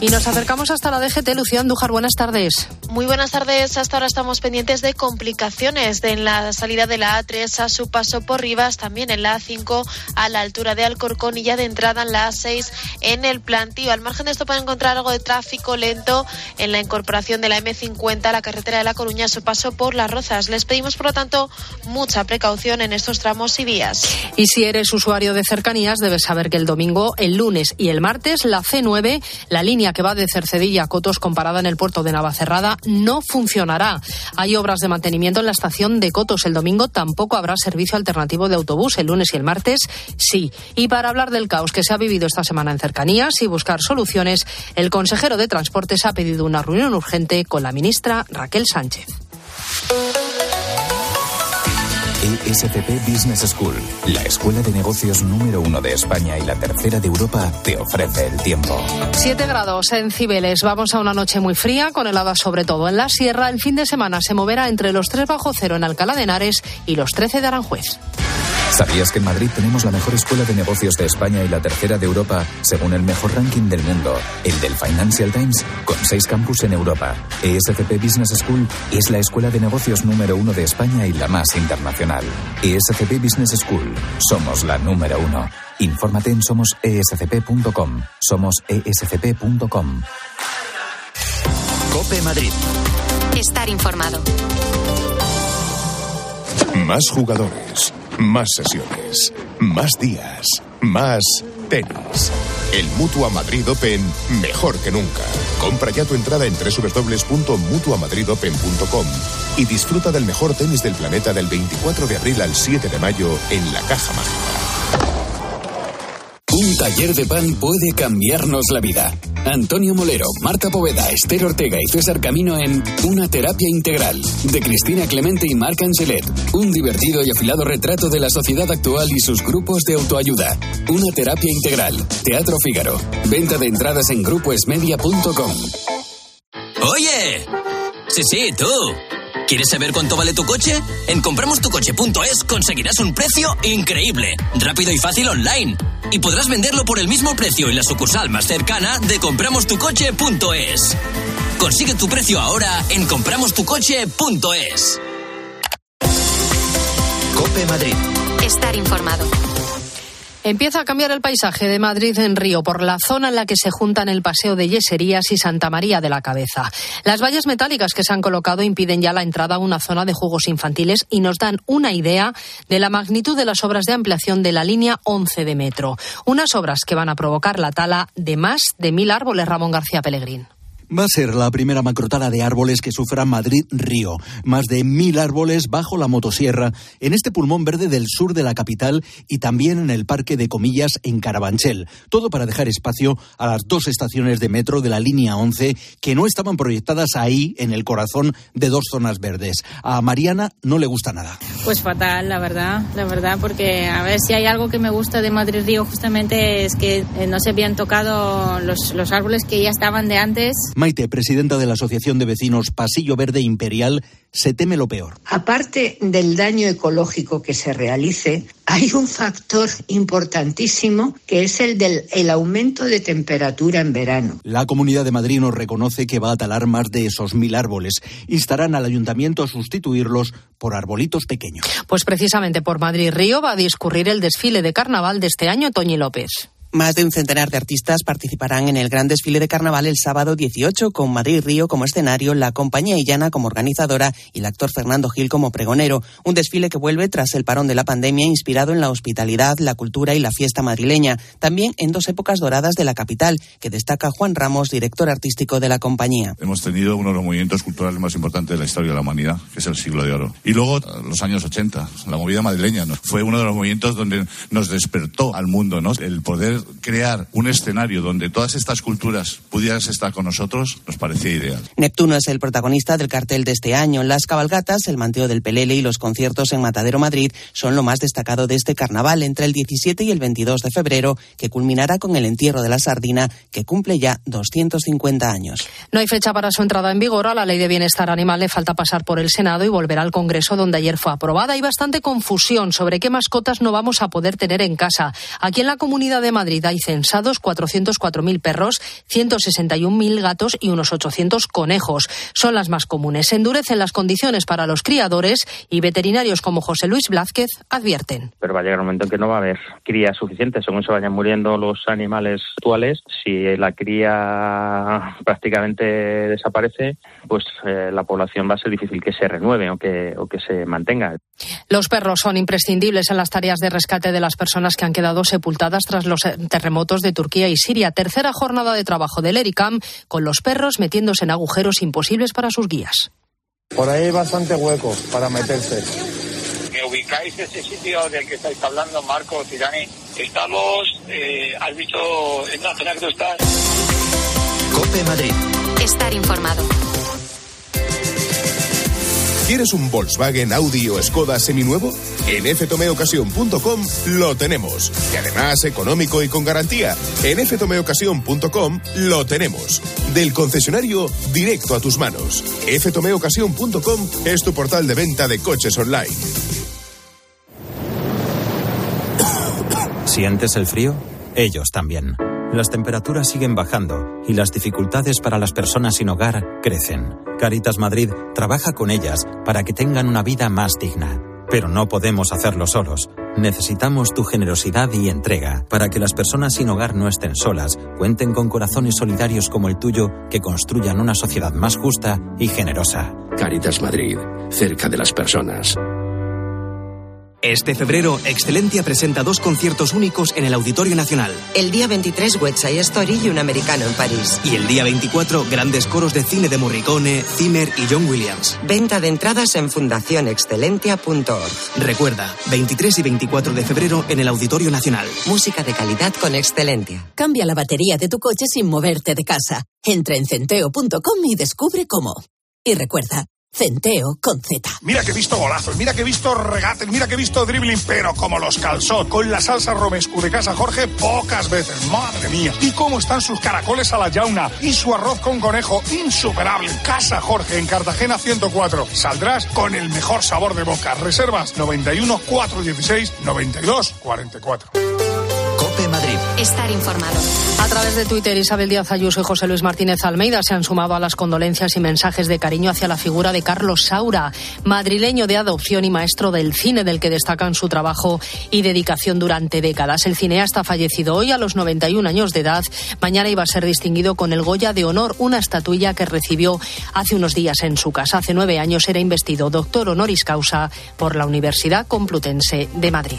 Y nos acercamos hasta la DGT. Lucía Andújar, buenas tardes. Muy buenas tardes. Hasta ahora estamos pendientes de complicaciones de en la salida de la A3 a su paso por Rivas, también en la A5 a la altura de Alcorcón y ya de entrada en la A6 en el plantío. Al margen de esto pueden encontrar algo de tráfico lento en la incorporación de la M50 a la carretera de La Coruña a su paso por Las Rozas. Les pedimos, por lo tanto, mucha precaución en estos tramos y vías. Y si eres usuario de cercanías, debes saber que el domingo, el lunes y el martes, la C9, la línea que va de Cercedilla a Cotos comparada en el puerto de Navacerrada, no funcionará. Hay obras de mantenimiento en la estación de Cotos. El domingo tampoco habrá servicio alternativo de autobús. El lunes y el martes sí. Y para hablar del caos que se ha vivido esta semana en cercanías y buscar soluciones, el consejero de Transportes ha pedido una reunión urgente con la ministra Raquel Sánchez. ESCP Business School, la escuela de negocios número uno de España y la tercera de Europa, te ofrece el tiempo. 7 grados en Cibeles. Vamos a una noche muy fría, con heladas sobre todo en la sierra. El fin de semana se moverá entre los 3 bajo cero en Alcalá de Henares y los 13 de Aranjuez. ¿Sabías que en Madrid tenemos la mejor escuela de negocios de España y la tercera de Europa, según el mejor ranking del mundo, el del Financial Times, con seis campus en Europa? ESCP Business School es la escuela de negocios número uno de España y la más internacional. ESCP Business School, somos la número uno. Infórmate en somosescp.com. Somos E escp.com. Cope Madrid. Estar informado. Más jugadores, más sesiones, más días, más tenis. El Mutua Madrid Open mejor que nunca. Compra ya tu entrada en www.mutuamadridopen.com y disfruta del mejor tenis del planeta del 24 de abril al 7 de mayo en la Caja Mágica. Un taller de pan puede cambiarnos la vida. Antonio Molero, Marta Poveda, Esther Ortega y César Camino en Una terapia integral de Cristina Clemente y Marc Angelet. Un divertido y afilado retrato de la sociedad actual y sus grupos de autoayuda. Una terapia integral. Teatro Fígaro. Venta de entradas en grupoesmedia.com. Oye, sí, sí, tú. ¿Quieres saber cuánto vale tu coche? En compramostucoche.es conseguirás un precio increíble, rápido y fácil online. Y podrás venderlo por el mismo precio en la sucursal más cercana de compramostucoche.es. Consigue tu precio ahora en compramostucoche.es. Cope Madrid. Estar informado. Empieza a cambiar el paisaje de Madrid en Río por la zona en la que se juntan el Paseo de Yeserías y Santa María de la Cabeza. Las vallas metálicas que se han colocado impiden ya la entrada a una zona de juegos infantiles y nos dan una idea de la magnitud de las obras de ampliación de la línea 11 de metro. Unas obras que van a provocar la tala de más de mil árboles, Ramón García Pellegrín. Va a ser la primera macrotala de árboles que sufra Madrid-Río. Más de mil árboles bajo la motosierra en este pulmón verde del sur de la capital y también en el Parque de Comillas en Carabanchel. Todo para dejar espacio a las dos estaciones de metro de la línea 11 que no estaban proyectadas ahí en el corazón de dos zonas verdes. A Mariana no le gusta nada. Pues fatal, la verdad, la verdad, porque a ver si hay algo que me gusta de Madrid-Río justamente es que eh, no se habían tocado los, los árboles que ya estaban de antes. Maite, presidenta de la Asociación de Vecinos Pasillo Verde Imperial, se teme lo peor. Aparte del daño ecológico que se realice, hay un factor importantísimo que es el del el aumento de temperatura en verano. La Comunidad de Madrid nos reconoce que va a talar más de esos mil árboles. Instarán al ayuntamiento a sustituirlos por arbolitos pequeños. Pues precisamente por Madrid Río va a discurrir el desfile de carnaval de este año, Toñi López. Más de un centenar de artistas participarán en el gran desfile de carnaval el sábado 18, con Madrid Río como escenario, la compañía Illana como organizadora y el actor Fernando Gil como pregonero. Un desfile que vuelve tras el parón de la pandemia, inspirado en la hospitalidad, la cultura y la fiesta madrileña. También en dos épocas doradas de la capital, que destaca Juan Ramos, director artístico de la compañía. Hemos tenido uno de los movimientos culturales más importantes de la historia de la humanidad, que es el siglo de oro. Y luego, los años 80, la movida madrileña, ¿no? fue uno de los movimientos donde nos despertó al mundo, ¿no? El poder crear un escenario donde todas estas culturas pudieran estar con nosotros nos parecía ideal. Neptuno es el protagonista del cartel de este año. Las cabalgatas, el manteo del Pelele y los conciertos en Matadero Madrid son lo más destacado de este carnaval entre el 17 y el 22 de febrero, que culminará con el entierro de la sardina, que cumple ya 250 años. No hay fecha para su entrada en vigor. A la ley de bienestar animal le falta pasar por el Senado y volver al Congreso, donde ayer fue aprobada. Hay bastante confusión sobre qué mascotas no vamos a poder tener en casa. Aquí en la Comunidad de Madrid hay censados 404.000 perros, 161.000 gatos y unos 800 conejos. Son las más comunes. Se endurecen las condiciones para los criadores y veterinarios como José Luis Blázquez advierten. Pero va a llegar un momento en que no va a haber crías suficientes. Según se vayan muriendo los animales actuales, si la cría prácticamente desaparece, pues eh, la población va a ser difícil que se renueve o que, o que se mantenga. Los perros son imprescindibles en las tareas de rescate de las personas que han quedado sepultadas tras los terremotos de Turquía y Siria. Tercera jornada de trabajo del ERICAM con los perros metiéndose en agujeros imposibles para sus guías. Por ahí hay bastante hueco para meterse. ¿Me ubicáis ese sitio del que estáis hablando, Marco Tirani? Estamos, eh, has visto en la zona que tú estás. Cope Madrid. Estar informado. ¿Quieres un Volkswagen, Audi o Skoda seminuevo? En ftomeocasión.com lo tenemos. Y además económico y con garantía. En ftomeocasión.com lo tenemos. Del concesionario directo a tus manos. ftomeocasión.com es tu portal de venta de coches online. ¿Sientes el frío? Ellos también. Las temperaturas siguen bajando y las dificultades para las personas sin hogar crecen. Caritas Madrid trabaja con ellas para que tengan una vida más digna. Pero no podemos hacerlo solos. Necesitamos tu generosidad y entrega para que las personas sin hogar no estén solas, cuenten con corazones solidarios como el tuyo que construyan una sociedad más justa y generosa. Caritas Madrid, cerca de las personas. Este febrero, Excelentia presenta dos conciertos únicos en el Auditorio Nacional. El día 23, West Side Story y un americano en París. Y el día 24, grandes coros de cine de Morricone, Zimmer y John Williams. Venta de entradas en fundacionexcelentia.org. Recuerda, 23 y 24 de febrero en el Auditorio Nacional. Música de calidad con Excelentia. Cambia la batería de tu coche sin moverte de casa. Entra en centeo.com y descubre cómo. Y recuerda, Centeo con Z. Mira que he visto golazos, mira que he visto regates, mira que he visto dribbling, pero como los calzón, con la salsa romescu de casa Jorge, pocas veces. Madre mía. Y cómo están sus caracoles a la yauna y su arroz con conejo, insuperable. Casa Jorge en Cartagena 104. Saldrás con el mejor sabor de boca. Reservas 91 416 92 44. Estar informado. A través de Twitter, Isabel Díaz Ayuso y José Luis Martínez Almeida se han sumado a las condolencias y mensajes de cariño hacia la figura de Carlos Saura, madrileño de adopción y maestro del cine, del que destacan su trabajo y dedicación durante décadas. El cineasta fallecido hoy a los 91 años de edad. Mañana iba a ser distinguido con el Goya de Honor, una estatuilla que recibió hace unos días en su casa. Hace nueve años era investido doctor honoris causa por la Universidad Complutense de Madrid.